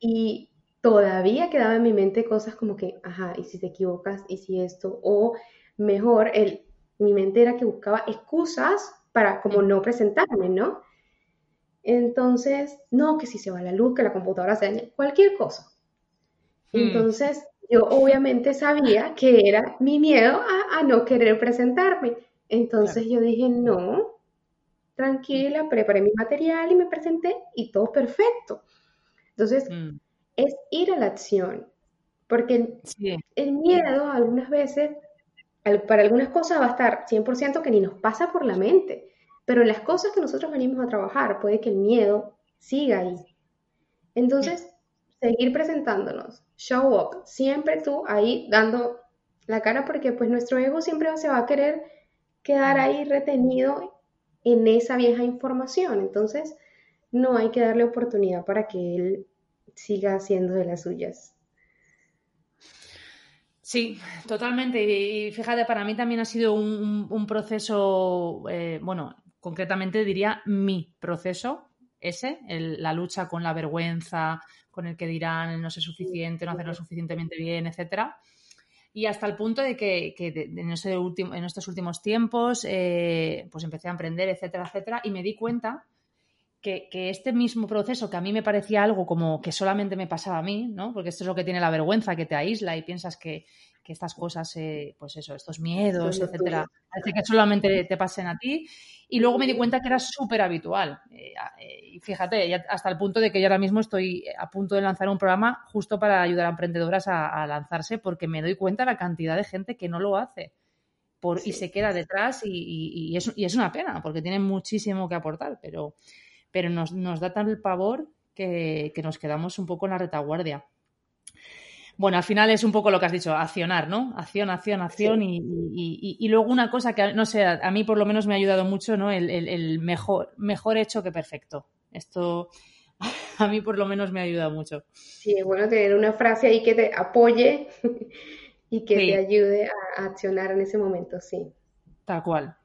Y todavía quedaba en mi mente cosas como que, ajá, y si te equivocas, y si esto, o mejor, el, mi mente era que buscaba excusas para como no presentarme, ¿no? Entonces, no, que si se va la luz, que la computadora se daña, cualquier cosa. Hmm. Entonces, yo obviamente sabía que era mi miedo a, no querer presentarme. Entonces yo dije, no, tranquila, preparé mi material y me presenté y todo perfecto. Entonces, hmm es ir a la acción, porque el, miedo algunas veces, para algunas cosas va a estar 100% que ni nos pasa por la mente, pero en las cosas que nosotros venimos a trabajar puede que el miedo siga ahí. Entonces, seguir presentándonos, show up, siempre tú ahí dando la cara porque pues nuestro ego siempre se va a querer quedar ahí retenido en esa vieja información. Entonces, no hay que darle oportunidad para que él siga haciendo de las suyas. Sí, totalmente. Y fíjate, para mí también ha sido un, proceso, eh, bueno, concretamente diría mi proceso, ese, la lucha con la vergüenza, con el que dirán no sé suficiente, no hacerlo suficientemente bien, etcétera. Y hasta el punto de que, en, en, estos últimos tiempos, eh, pues empecé a emprender, etcétera, etcétera, y me di cuenta que, este mismo proceso, que a mí me parecía algo como que solamente me pasaba a mí, ¿no? Porque esto es lo que tiene la vergüenza, que te aísla y piensas que, estas cosas, eh, pues eso, estos miedos, etcétera, parece que solamente te pasen a ti. Y luego me di cuenta que era súper habitual. Eh, eh, y fíjate, hasta el punto de que yo ahora mismo estoy a punto de lanzar un programa justo para ayudar a emprendedoras a, lanzarse, porque me doy cuenta la cantidad de gente que no lo hace. Por, y se queda detrás y, es, y, es, una pena porque tienen muchísimo que aportar, pero, pero nos, nos da tal pavor que, nos quedamos un poco en la retaguardia. Bueno, al final es un poco lo que has dicho, accionar, ¿no? Acción, acción, acción y, luego una cosa que, no sé, a mí por lo menos me ha ayudado mucho, ¿no? El, mejor, mejor hecho que perfecto. Esto [laughs] a mí por lo menos me ha ayudado mucho. Sí, es bueno tener una frase ahí que te apoye [laughs] y que te ayude a accionar en ese momento, sí. Tal cual.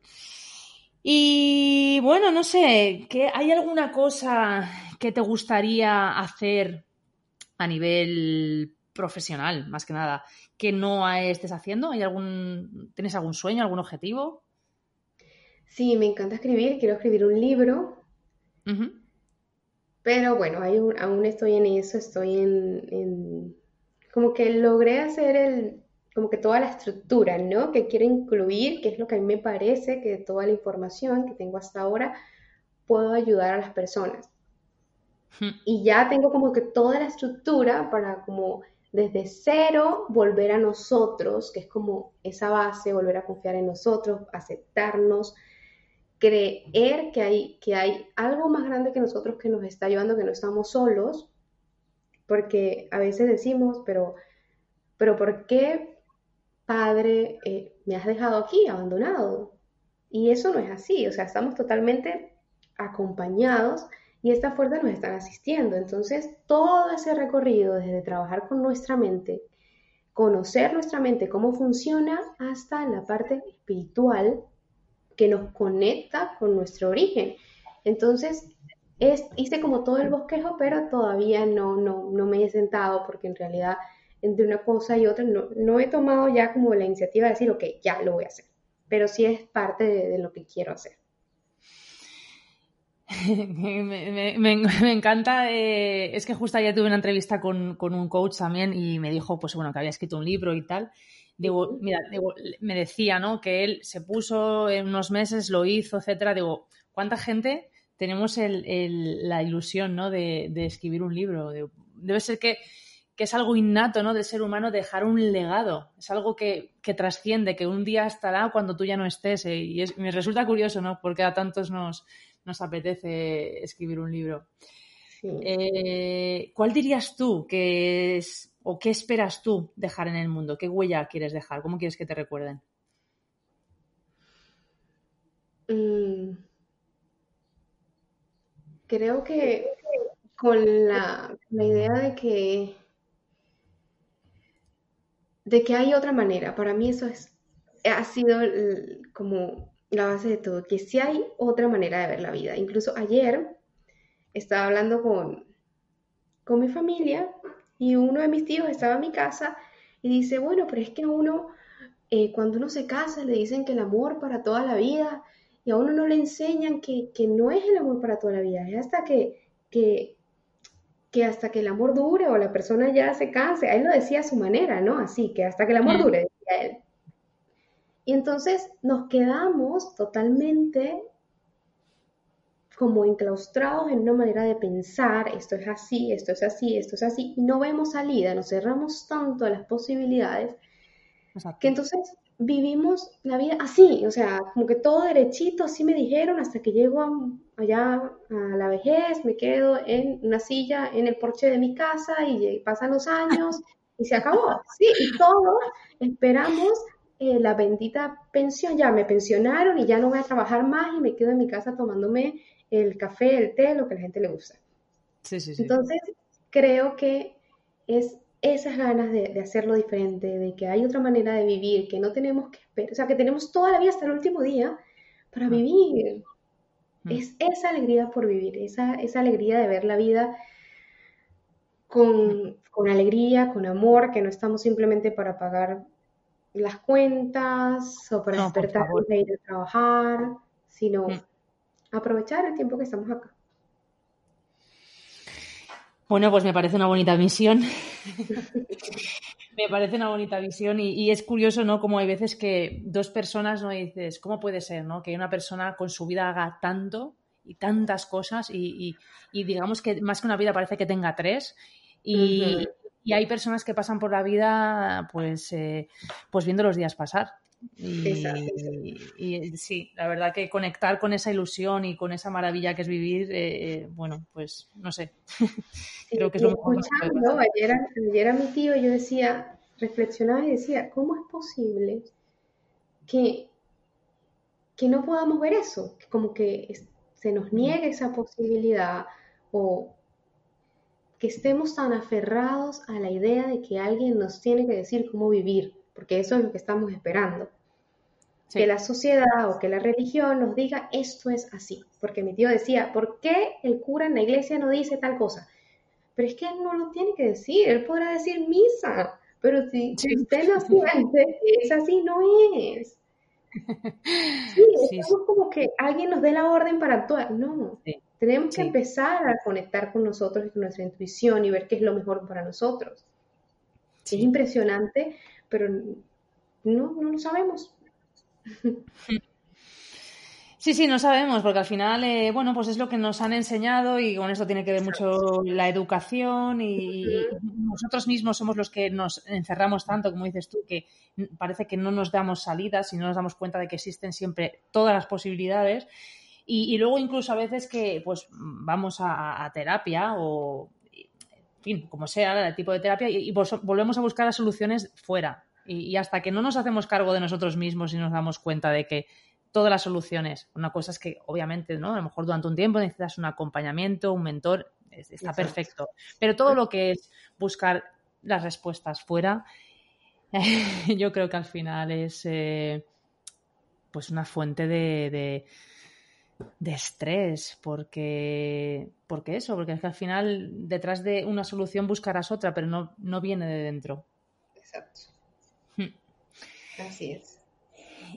Y bueno, no sé, ¿hay alguna cosa que te gustaría hacer a nivel profesional, más que nada, que no estés haciendo? ¿Hay algún, ¿Tienes algún sueño, algún objetivo? Sí, me encanta escribir, quiero escribir un libro. Pero bueno, aún estoy en eso, estoy en... Como que logré hacer el, como que toda la estructura, ¿no? Que quiero incluir, que es lo que a mí me parece que toda la información que tengo hasta ahora puedo ayudar a las personas. Hmm. Y ya tengo como que toda la estructura para como desde cero volver a nosotros, que es como esa base, volver a confiar en nosotros, aceptarnos, creer que hay, que hay algo más grande que nosotros que nos está ayudando, que no estamos solos, porque a veces decimos, pero, pero ¿por qué padre, eh, me has dejado aquí, abandonado. Y eso no es así, o sea, estamos totalmente acompañados y estas fuerzas nos están asistiendo. Entonces, todo ese recorrido desde trabajar con nuestra mente, conocer nuestra mente, cómo funciona, hasta la parte espiritual que nos conecta con nuestro origen. Entonces, es, hice como todo el bosquejo, pero todavía no, no, no me he sentado porque en realidad entre una cosa y otra, no, he tomado ya como la iniciativa de decir, ok, ya lo voy a hacer, pero sí es parte de, lo que quiero hacer. [laughs] me, encanta, eh, es que justo ayer tuve una entrevista con, un coach también y me dijo, pues bueno, que había escrito un libro y tal. Digo, mira, me decía, ¿no? Que él se puso en unos meses, lo hizo, etcétera. Digo, ¿cuánta gente tenemos la ilusión, ¿no? De, escribir un libro? debe ser que que es algo innato ¿no? del ser humano dejar un legado. Es algo que, trasciende, que un día estará cuando tú ya no estés. Eh, y me resulta curioso, ¿no? Porque a tantos nos, nos apetece escribir un libro. Eh, ¿Cuál dirías tú que es o qué esperas tú dejar en el mundo? ¿Qué huella quieres dejar? ¿Cómo quieres que te recuerden? Mm. Creo que con la idea de que de que hay otra manera. Para mí eso es, ha sido como la base de todo, que sí hay otra manera de ver la vida. Incluso ayer estaba hablando con, con mi familia y uno de mis tíos estaba en mi casa y dice, bueno, pero es que uno, eh, cuando uno se casa, le dicen que el amor para toda la vida y a uno no le enseñan que, no es el amor para toda la vida, es hasta que, que que hasta que el amor dure o la persona ya se canse, él lo decía a su manera, ¿no? Así, que hasta que el amor mm. dure, decía él. Y entonces nos quedamos totalmente como enclaustrados en una manera de pensar, esto es así, esto es así, esto es así, y no vemos salida, nos cerramos tanto a las posibilidades, que entonces vivimos la vida así, o sea, como que todo derechito, así me dijeron, hasta que llego allá a la vejez, me quedo en una silla en el porche de mi casa y pasan los años y se acabó. [laughs] Sí, y todos esperamos eh, la bendita pensión, ya me pensionaron y ya no voy a trabajar más y me quedo en mi casa tomándome el café, el té, lo que a la gente le gusta. Sí, sí, sí. Entonces, creo que es esas ganas de, hacerlo diferente, de que hay otra manera de vivir, que no tenemos que esperar, o sea, que tenemos toda la vida hasta el último día para mm. vivir. Es esa alegría por vivir, esa, esa alegría de ver la vida con, con, alegría, con amor, que no estamos simplemente para pagar las cuentas o para despertar y ir a trabajar, sino mm. aprovechar el tiempo que estamos acá. Bueno, pues me parece una bonita misión. [laughs] me parece una bonita visión y, es curioso, ¿no? Como hay veces que dos personas, ¿no? dices, ¿cómo puede ser, ¿no? Que una persona con su vida haga tanto y tantas cosas y, digamos que más que una vida parece que tenga tres y, hay personas que pasan por la vida pues, eh, pues viendo los días pasar. Y, sí, la verdad que conectar con esa ilusión y con esa maravilla que es vivir, eh, bueno, pues no sé. [laughs] Creo que es lo mejor. ayer, ayer a mi tío yo decía, reflexionaba y decía, ¿cómo es posible que, que no podamos ver eso? Como que se nos niegue esa posibilidad o que estemos tan aferrados a la idea de que alguien nos tiene que decir cómo vivir porque eso es lo que estamos esperando. Que la sociedad o que la religión nos diga esto es así. Porque mi tío decía, ¿por qué el cura en la iglesia no dice tal cosa? Pero es que él no lo tiene que decir, él podrá decir misa, pero si, usted no [laughs] siente es así, no es. [laughs] Sí, estamos como que alguien nos dé la orden para actuar. No, tenemos que empezar a conectar con nosotros y con nuestra intuición y ver qué es lo mejor para nosotros. Es impresionante pero no, no lo sabemos. [laughs] Sí, sí, no sabemos, porque al final, eh, bueno, pues es lo que nos han enseñado y con esto tiene que ver mucho la educación y, nosotros mismos somos los que nos encerramos tanto, como dices tú, que parece que no nos damos salidas y no nos damos cuenta de que existen siempre todas las posibilidades. Y, luego incluso a veces que pues vamos a terapia o fin, como sea el tipo de terapia, y, volvemos a buscar las soluciones fuera. Y, hasta que no nos hacemos cargo de nosotros mismos y nos damos cuenta de que todas las soluciones, una cosa es que obviamente, ¿no? A lo mejor durante un tiempo necesitas un acompañamiento, un mentor, está perfecto. Pero todo lo que es buscar las respuestas fuera, [laughs] yo creo que al final es eh, pues una fuente de de estrés, porque, porque eso, porque es que al final detrás de una solución buscarás otra, pero no, no viene de dentro. Exacto. Hmm. Así es.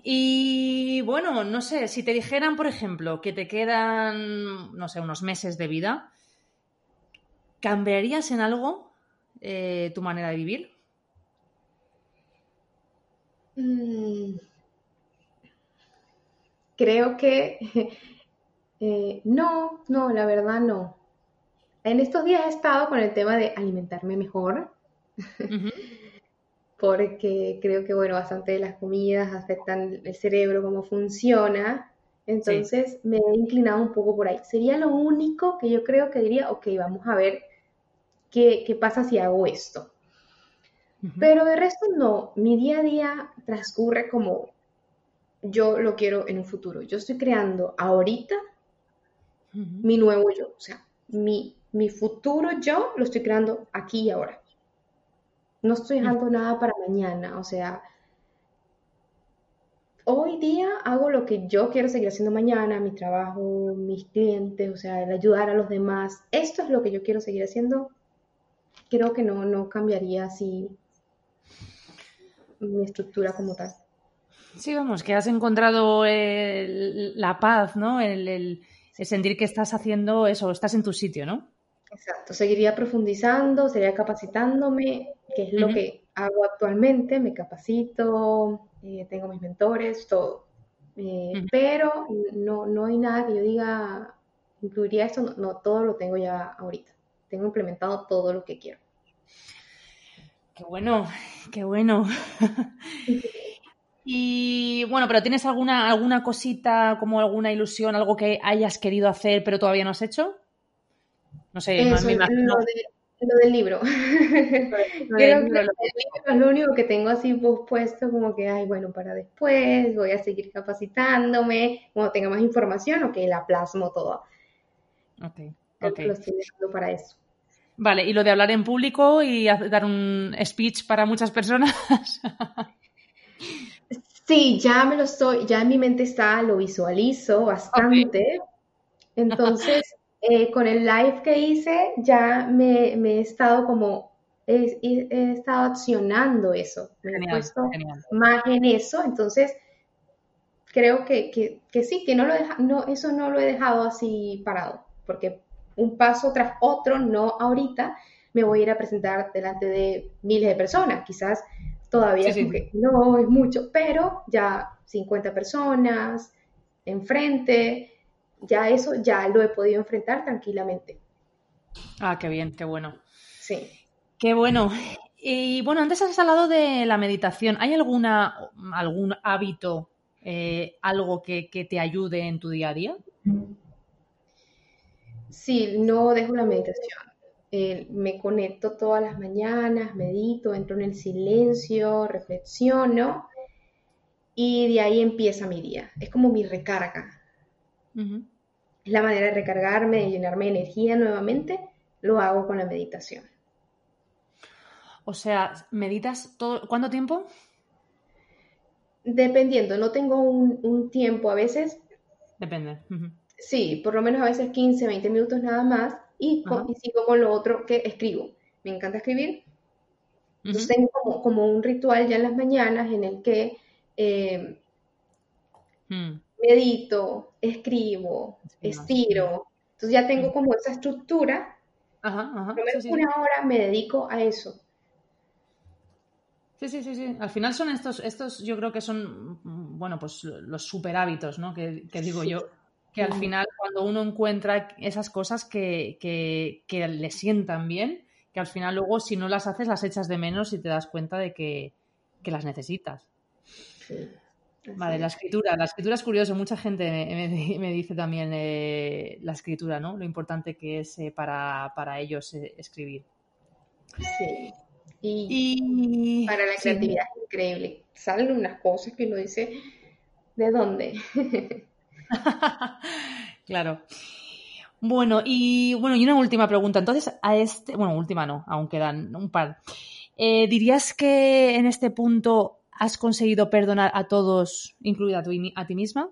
Y bueno, no sé, si te dijeran, por ejemplo, que te quedan, no sé, unos meses de vida, ¿cambiarías en algo eh, tu manera de vivir? Mm. Creo que [laughs] eh, no, no, la verdad no. En estos días he estado con el tema de alimentarme mejor, [laughs] porque creo que, bueno, bastante de las comidas afectan el cerebro, cómo funciona. Entonces me he inclinado un poco por ahí. Sería lo único que yo creo que diría, ok, vamos a ver qué, qué pasa si hago esto. Pero de resto no, mi día a día transcurre como yo lo quiero en un futuro. Yo estoy creando ahorita mi nuevo yo. O sea, mi, mi futuro yo lo estoy creando aquí y ahora. No estoy dejando nada para mañana. O sea, hoy día hago lo que yo quiero seguir haciendo mañana, mi trabajo, mis clientes, o sea, el ayudar a los demás. Esto es lo que yo quiero seguir haciendo. Creo que no, no cambiaría así mi estructura como tal. Sí, vamos, que has encontrado la paz, ¿no? el, sentir que estás haciendo eso, estás en tu sitio, ¿no? Exacto, seguiría profundizando, seguiría capacitándome, que es lo que hago actualmente, me capacito, eh, tengo mis mentores, todo. Eh, pero no, no hay nada que yo diga, incluiría esto, no, todo lo tengo ya ahorita. Tengo implementado todo lo que quiero. Qué bueno, qué bueno. [laughs] Y bueno, pero ¿tienes alguna, alguna cosita, como alguna ilusión, algo que hayas querido hacer pero todavía no has hecho? No sé, Lo, del libro. [laughs] Creo que es lo único que tengo así pospuesto, como que, ay, bueno, para después, voy a seguir capacitándome, cuando tenga más información, o que la plasmo todo. Ok, ok. Lo estoy dejando para eso. Vale, ¿y lo de hablar en público y dar un speech para muchas personas? [laughs] sí, ya me lo estoy, ya en mi mente está, lo visualizo bastante. Entonces, eh, con el live que hice, ya me, he estado como, he, estado accionando eso, me he puesto más en eso, entonces creo que, sí, que no lo deja, no, eso no lo he dejado así parado, porque un paso tras otro, no ahorita me voy a ir a presentar delante de miles de personas, quizás todavía no es mucho, pero ya 50 personas enfrente, ya eso ya lo he podido enfrentar tranquilamente. Ah, qué bien, qué bueno. Sí. Qué bueno. Y bueno, antes has hablado de la meditación. ¿Hay alguna, algún hábito, eh, algo que, que te ayude en tu día a día? Sí, no dejo la meditación. Eh, me conecto todas las mañanas, medito, entro en el silencio, reflexiono y de ahí empieza mi día. Es como mi recarga. Es la manera de recargarme, de llenarme de energía nuevamente. Lo hago con la meditación. O sea, ¿meditas todo? ¿Cuánto tiempo? Dependiendo, no tengo un, tiempo. A veces. Depende. Sí, por lo menos a veces 15, 20 minutos nada más y, sigo con lo otro que escribo. Me encanta escribir. Entonces tengo como, un ritual ya en las mañanas en el que eh, hmm. medito, escribo, estiro. Entonces ya tengo como esa estructura. Ajá, menos una hora me dedico a eso. Sí, sí, sí, sí. Al final son estos, estos yo creo que son, bueno, pues los super hábitos, ¿no? Que, digo yo que al final cuando uno encuentra esas cosas que, le sientan bien, que al final luego si no las haces las echas de menos y te das cuenta de que, las necesitas. Vale, la escritura. La escritura es curioso. Mucha gente [laughs] me, dice también eh, la escritura, ¿no? Lo importante que es eh, para, ellos eh, escribir. Sí. Y, para la creatividad es increíble. Salen unas cosas que uno dice, ¿de dónde? [laughs] [laughs] claro. Bueno, y bueno, y una última pregunta. Entonces, a este, bueno, última no, aún quedan un par. Eh, ¿Dirías que en este punto has conseguido perdonar a todos, incluida a, ti misma?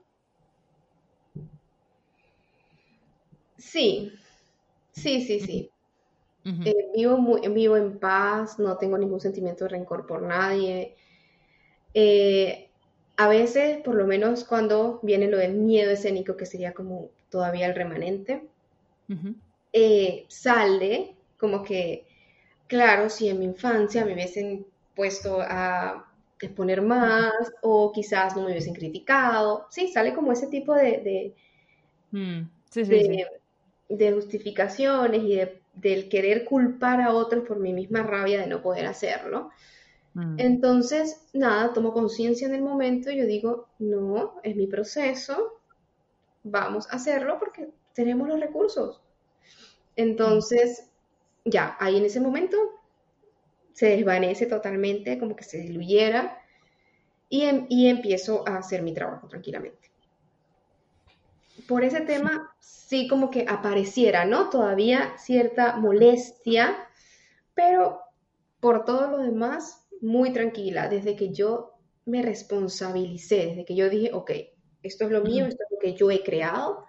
Sí, sí, sí, sí. Eh, vivo, muy, vivo en paz, no tengo ningún sentimiento de rencor por nadie. Eh, a veces, por lo menos cuando viene lo del miedo escénico, que sería como todavía el remanente, eh, sale como que, claro, si en mi infancia me hubiesen puesto a exponer más o quizás no me hubiesen criticado, sí, sale como ese tipo de, mm, de, justificaciones y del querer culpar a otros por mi misma rabia de no poder hacerlo. Mm. Entonces, nada, tomo conciencia en el momento y yo digo, no, es mi proceso, vamos a hacerlo porque tenemos los recursos. Entonces, ya, ahí en ese momento se desvanece totalmente, como que se diluyera y, em, y empiezo a hacer mi trabajo tranquilamente. Por ese tema, sí como que apareciera, ¿no? Todavía cierta molestia, pero por todo lo demás, muy tranquila desde que yo me responsabilicé, desde que yo dije, ok, esto es lo mío, esto es lo que yo he creado.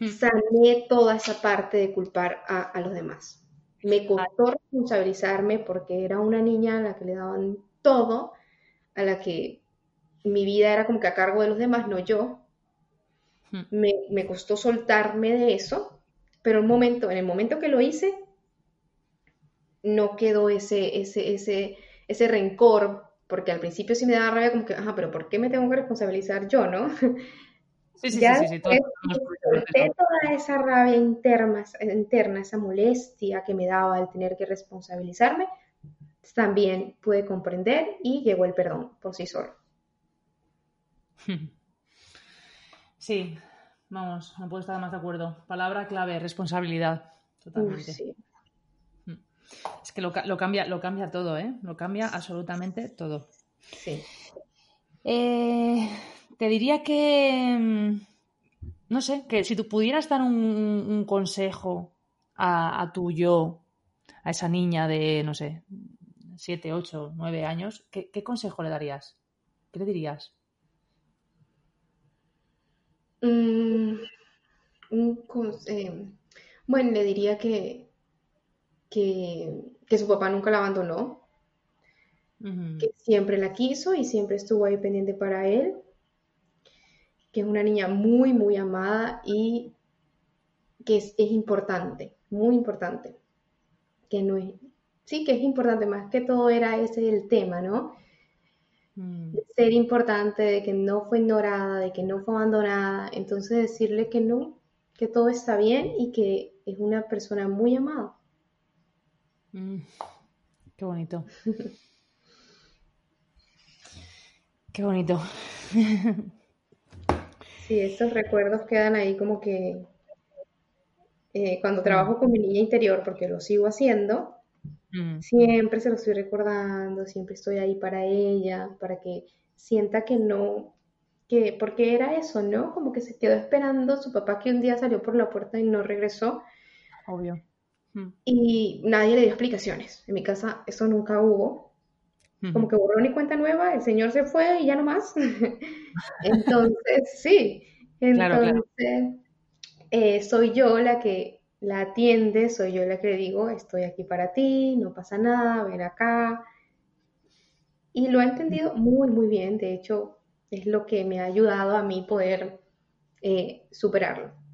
Sané toda esa parte de culpar a, los demás. Me costó responsabilizarme porque era una niña a la que le daban todo, a la que mi vida era como que a cargo de los demás, no yo. Me, me, costó soltarme de eso, pero un momento, en el momento que lo hice, no quedó ese, ese, ese, ese rencor, porque al principio sí me daba rabia como que, ajá, pero ¿por qué me tengo que responsabilizar yo, no? [laughs] Sí, sí, sí, sí, toda esa rabia interna, interna, esa molestia que me daba el tener que responsabilizarme, también pude comprender y llegó el perdón por sí solo. [laughs] Sí, vamos, no puedo estar más de acuerdo. Palabra clave, responsabilidad. Totalmente. Es que lo, cambia, lo cambia todo, ¿eh? Lo cambia absolutamente todo. Sí. Eh, te diría que, mm, no sé, que si tú pudieras dar un, consejo a, tu yo, a esa niña de, no sé, 7, 8, 9 años, ¿qué, consejo le darías? ¿Qué le dirías? Mm, eh, bueno, le diría que, que, su papá nunca la abandonó, que siempre la quiso y siempre estuvo ahí pendiente para él, que es una niña muy, muy amada y que es, importante, muy importante, que no es, sí que es importante, más que todo era ese el tema, ¿no? Mm. ser importante, de que no fue ignorada, de que no fue abandonada, entonces decirle que no, que todo está bien y que es una persona muy amada. Mm. Qué bonito. [laughs] Qué bonito. Sí, estos recuerdos quedan ahí como que eh, cuando trabajo con mi niña interior, porque lo sigo haciendo, mm. siempre se lo estoy recordando, siempre estoy ahí para ella, para que sienta que no, que, porque era eso, ¿no? Como que se quedó esperando su papá que un día salió por la puerta y no regresó. Obvio. Mm. Y nadie le dio explicaciones. En mi casa eso nunca hubo. Como que borró ni cuenta nueva, el señor se fue y ya no más. [laughs] entonces, sí. Entonces, eh, soy yo la que la atiende, soy yo la que le digo, estoy aquí para ti, no pasa nada, ven acá. Y lo ha entendido muy, muy bien. De hecho, es lo que me ha ayudado a mí poder eh, superarlo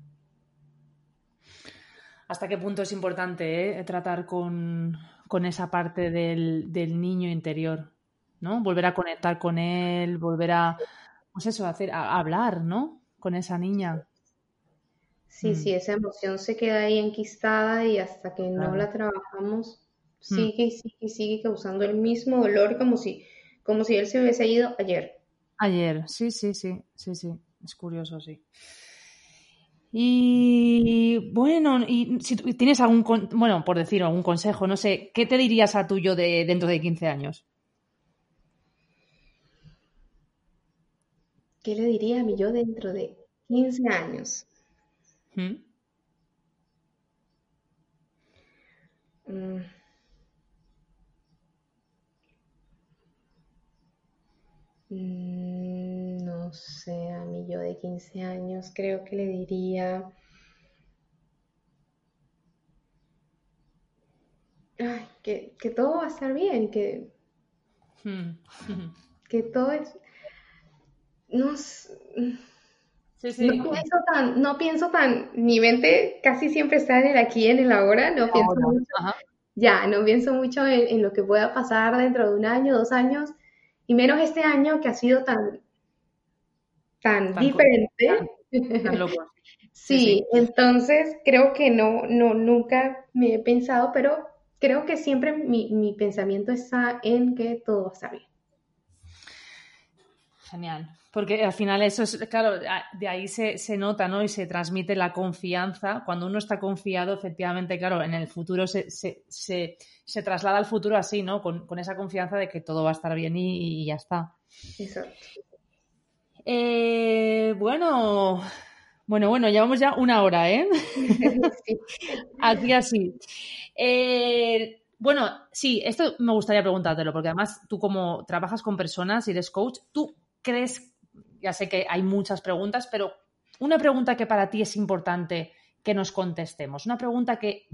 hasta qué punto es importante ¿eh? tratar con, esa parte del, niño interior, ¿no? Volver a conectar con él, volver a, pues eso, hacer, a hablar, ¿no? Con esa niña. Sí, mm. sí, esa emoción se queda ahí enquistada y hasta que no la trabajamos, mm. sigue y sigue y sigue causando el mismo dolor como si, como si él se hubiese ido ayer. Ayer, sí, sí, sí, sí, sí, es curioso, sí. Y bueno, y si tienes algún, bueno, por decir algún consejo, no sé, ¿qué te dirías a tuyo de dentro de 15 años? ¿Qué le diría a mi yo dentro de 15 años? ¿Mm? Mm. Mm no sé, a mí yo de 15 años creo que le diría... Ay, que, todo va a estar bien, que, hmm. [laughs] que todo es... No, No, pienso tan, no pienso tan, mi mente casi siempre está en el aquí, en el ahora, no pienso mucho, ya, no pienso mucho en, en, lo que pueda pasar dentro de un año, dos años, y menos este año que ha sido tan, tan, diferente. [laughs] sí, entonces creo que no, no, nunca me he pensado, pero creo que siempre mi, pensamiento está en que todo va a estar bien. Genial, porque al final eso es, claro, de ahí se, nota, ¿no? Y se transmite la confianza. Cuando uno está confiado, efectivamente, claro, en el futuro se, se, traslada al futuro así, ¿no? Con, esa confianza de que todo va a estar bien y, y ya está. Exacto. Eh, bueno, bueno, bueno, llevamos ya una hora, ¿eh? [laughs] Aquí así. Eh, bueno, sí, esto me gustaría preguntártelo, porque además tú como trabajas con personas y eres coach, ¿tú crees, ya sé que hay muchas preguntas, pero una pregunta que para ti es importante que nos contestemos, una pregunta que,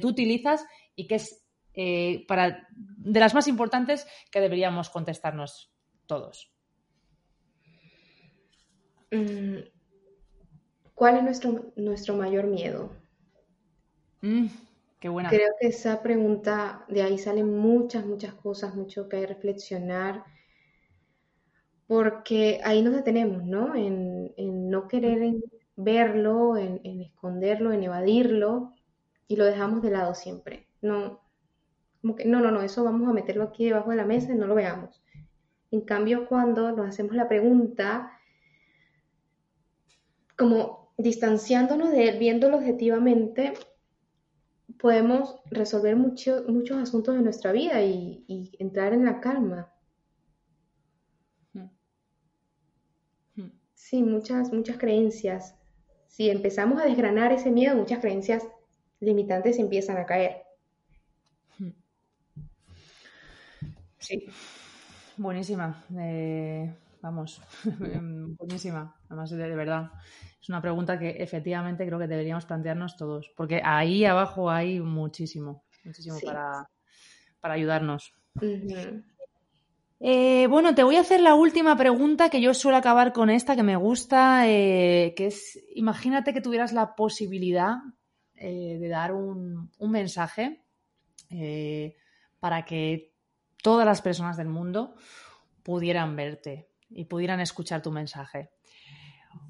tú utilizas y que es eh, para, de las más importantes que deberíamos contestarnos todos. Mm, ¿Cuál es nuestro, nuestro mayor miedo? Mm, qué buena. Creo que esa pregunta, de ahí salen muchas, muchas cosas, mucho que reflexionar, porque ahí nos detenemos, ¿no? En, no querer verlo, en, esconderlo, en evadirlo, y lo dejamos de lado siempre. No, como que, no, no, no, eso vamos a meterlo aquí debajo de la mesa y no lo veamos. En cambio, cuando nos hacemos la pregunta, como distanciándonos de él, viéndolo objetivamente, podemos resolver muchos asuntos de nuestra vida y, entrar en la calma. Hmm. Hmm. Sí, muchas, muchas creencias. Si empezamos a desgranar ese miedo, muchas creencias limitantes empiezan a caer. Sí, buenísima. Eh, vamos, [laughs] buenísima. Además, de, verdad, es una pregunta que efectivamente creo que deberíamos plantearnos todos, porque ahí abajo hay muchísimo, muchísimo para, ayudarnos. Eh, bueno, te voy a hacer la última pregunta que yo suelo acabar con esta que me gusta, eh, que es, imagínate que tuvieras la posibilidad eh, de dar un, mensaje para que todas las personas del mundo pudieran verte y pudieran escuchar tu mensaje.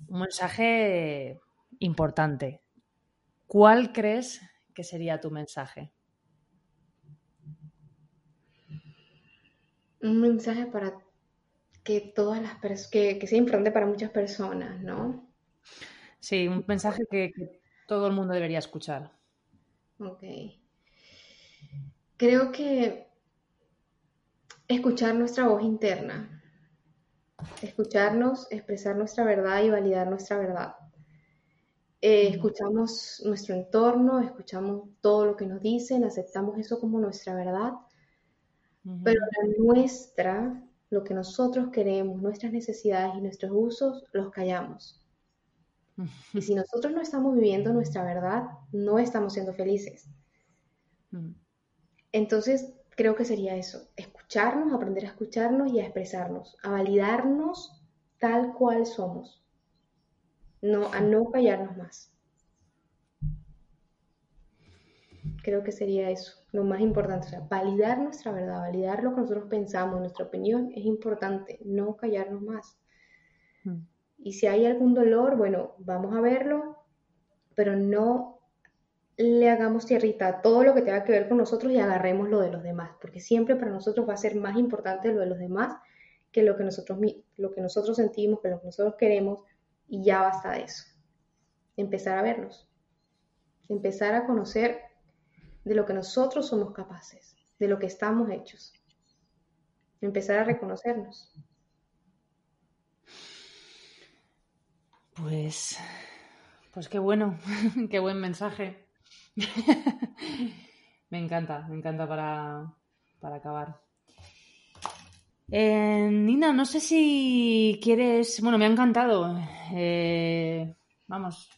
Un mensaje importante. ¿Cuál crees que sería tu mensaje? un mensaje para que todas las personas, que, sea importante para muchas personas, ¿no? Sí, un mensaje que, todo el mundo debería escuchar. Ok. Creo que escuchar nuestra voz interna, escucharnos, expresar nuestra verdad y validar nuestra verdad. Eh, escuchamos nuestro entorno, escuchamos todo lo que nos dicen, aceptamos eso como nuestra verdad pero la nuestra, lo que nosotros queremos, nuestras necesidades y nuestros usos, los callamos. Y si [laughs] nosotros no estamos viviendo nuestra verdad, no estamos siendo felices. Entonces, creo que sería eso, escucharnos, aprender a escucharnos y a expresarnos, a validarnos tal cual somos, no, a no callarnos más. Creo que sería eso lo más importante, o sea, validar nuestra verdad, validar lo que nosotros pensamos, nuestra opinión es importante, no callarnos más. Hmm. Y si hay algún dolor, bueno, vamos a verlo, pero no le hagamos tierrita a todo lo que tenga que ver con nosotros y agarremos lo de los demás, porque siempre para nosotros va a ser más importante lo de los demás que lo que nosotros, lo que nosotros sentimos, que lo que nosotros queremos, y ya basta de eso. Empezar a verlos, empezar a conocer de lo que nosotros somos capaces, de lo que estamos hechos. Empezar a reconocernos. Pues, pues qué bueno, [laughs] qué buen mensaje. [laughs] me encanta, me encanta para, acabar. Eh, Nina, no sé si quieres. Bueno, me ha encantado. Eh, vamos,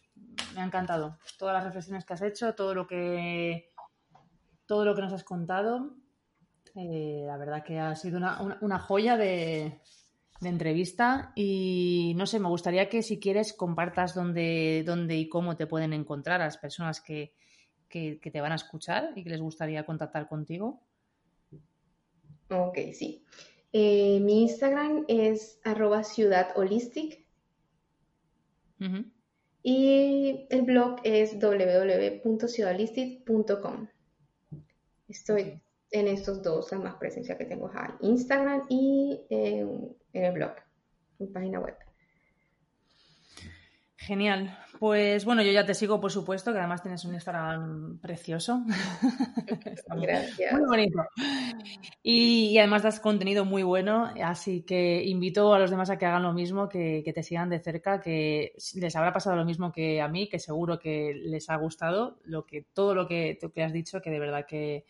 me ha encantado. Todas las reflexiones que has hecho, todo lo que todo lo que nos has contado. Eh, la verdad que ha sido una, joya de, entrevista y no sé, me gustaría que si quieres compartas dónde, dónde y cómo te pueden encontrar a las personas que, te van a escuchar y que les gustaría contactar contigo. Ok, sí. Eh, mi Instagram es arroba ciudadholistic y el blog es www.ciudadholistic.com. Estoy en estos dos, la más presencia que tengo en Instagram y en, el blog, en página web. Genial. Pues bueno, yo ya te sigo, por supuesto, que además tienes un Instagram precioso. [laughs] Gracias. Muy bonito. Y, además das contenido muy bueno, así que invito a los demás a que hagan lo mismo, que, te sigan de cerca, que les habrá pasado lo mismo que a mí, que seguro que les ha gustado lo que, todo lo que, que has dicho, que de verdad que,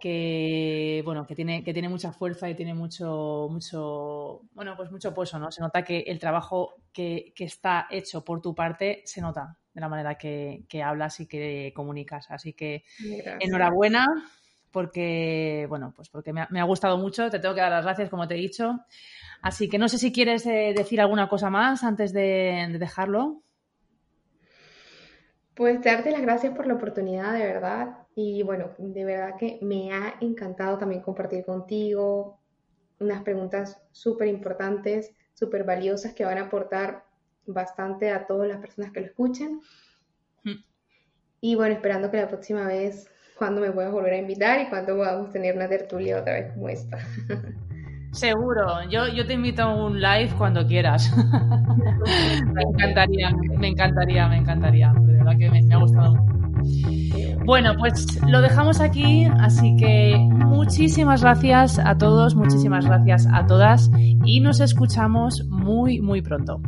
que bueno, que tiene, que tiene mucha fuerza y tiene mucho, mucho, bueno, pues mucho peso, ¿no? Se nota que el trabajo que, está hecho por tu parte se nota de la manera que, hablas y que comunicas. Así que enhorabuena, porque, bueno, pues porque me ha, gustado mucho, te tengo que dar las gracias, como te he dicho. Así que no sé si quieres eh, decir alguna cosa más antes de, de dejarlo. Pues darte las gracias por la oportunidad, de verdad. Y bueno, de verdad que me ha encantado también compartir contigo unas preguntas súper importantes, súper valiosas que van a aportar bastante a todas las personas que lo escuchen. Mm. Y bueno, esperando que la próxima vez, cuando me puedas volver a invitar y cuando podamos tener una tertulia otra vez como esta. [laughs] Seguro, yo, yo te invito a un live cuando quieras. [laughs] me encantaría, me encantaría, me encantaría. De verdad que me, me ha gustado mucho. Bueno, pues lo dejamos aquí, así que muchísimas gracias a todos, muchísimas gracias a todas y nos escuchamos muy, muy pronto.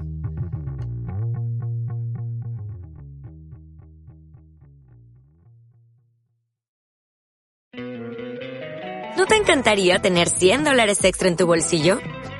¿No te encantaría tener 100 dólares extra en tu bolsillo?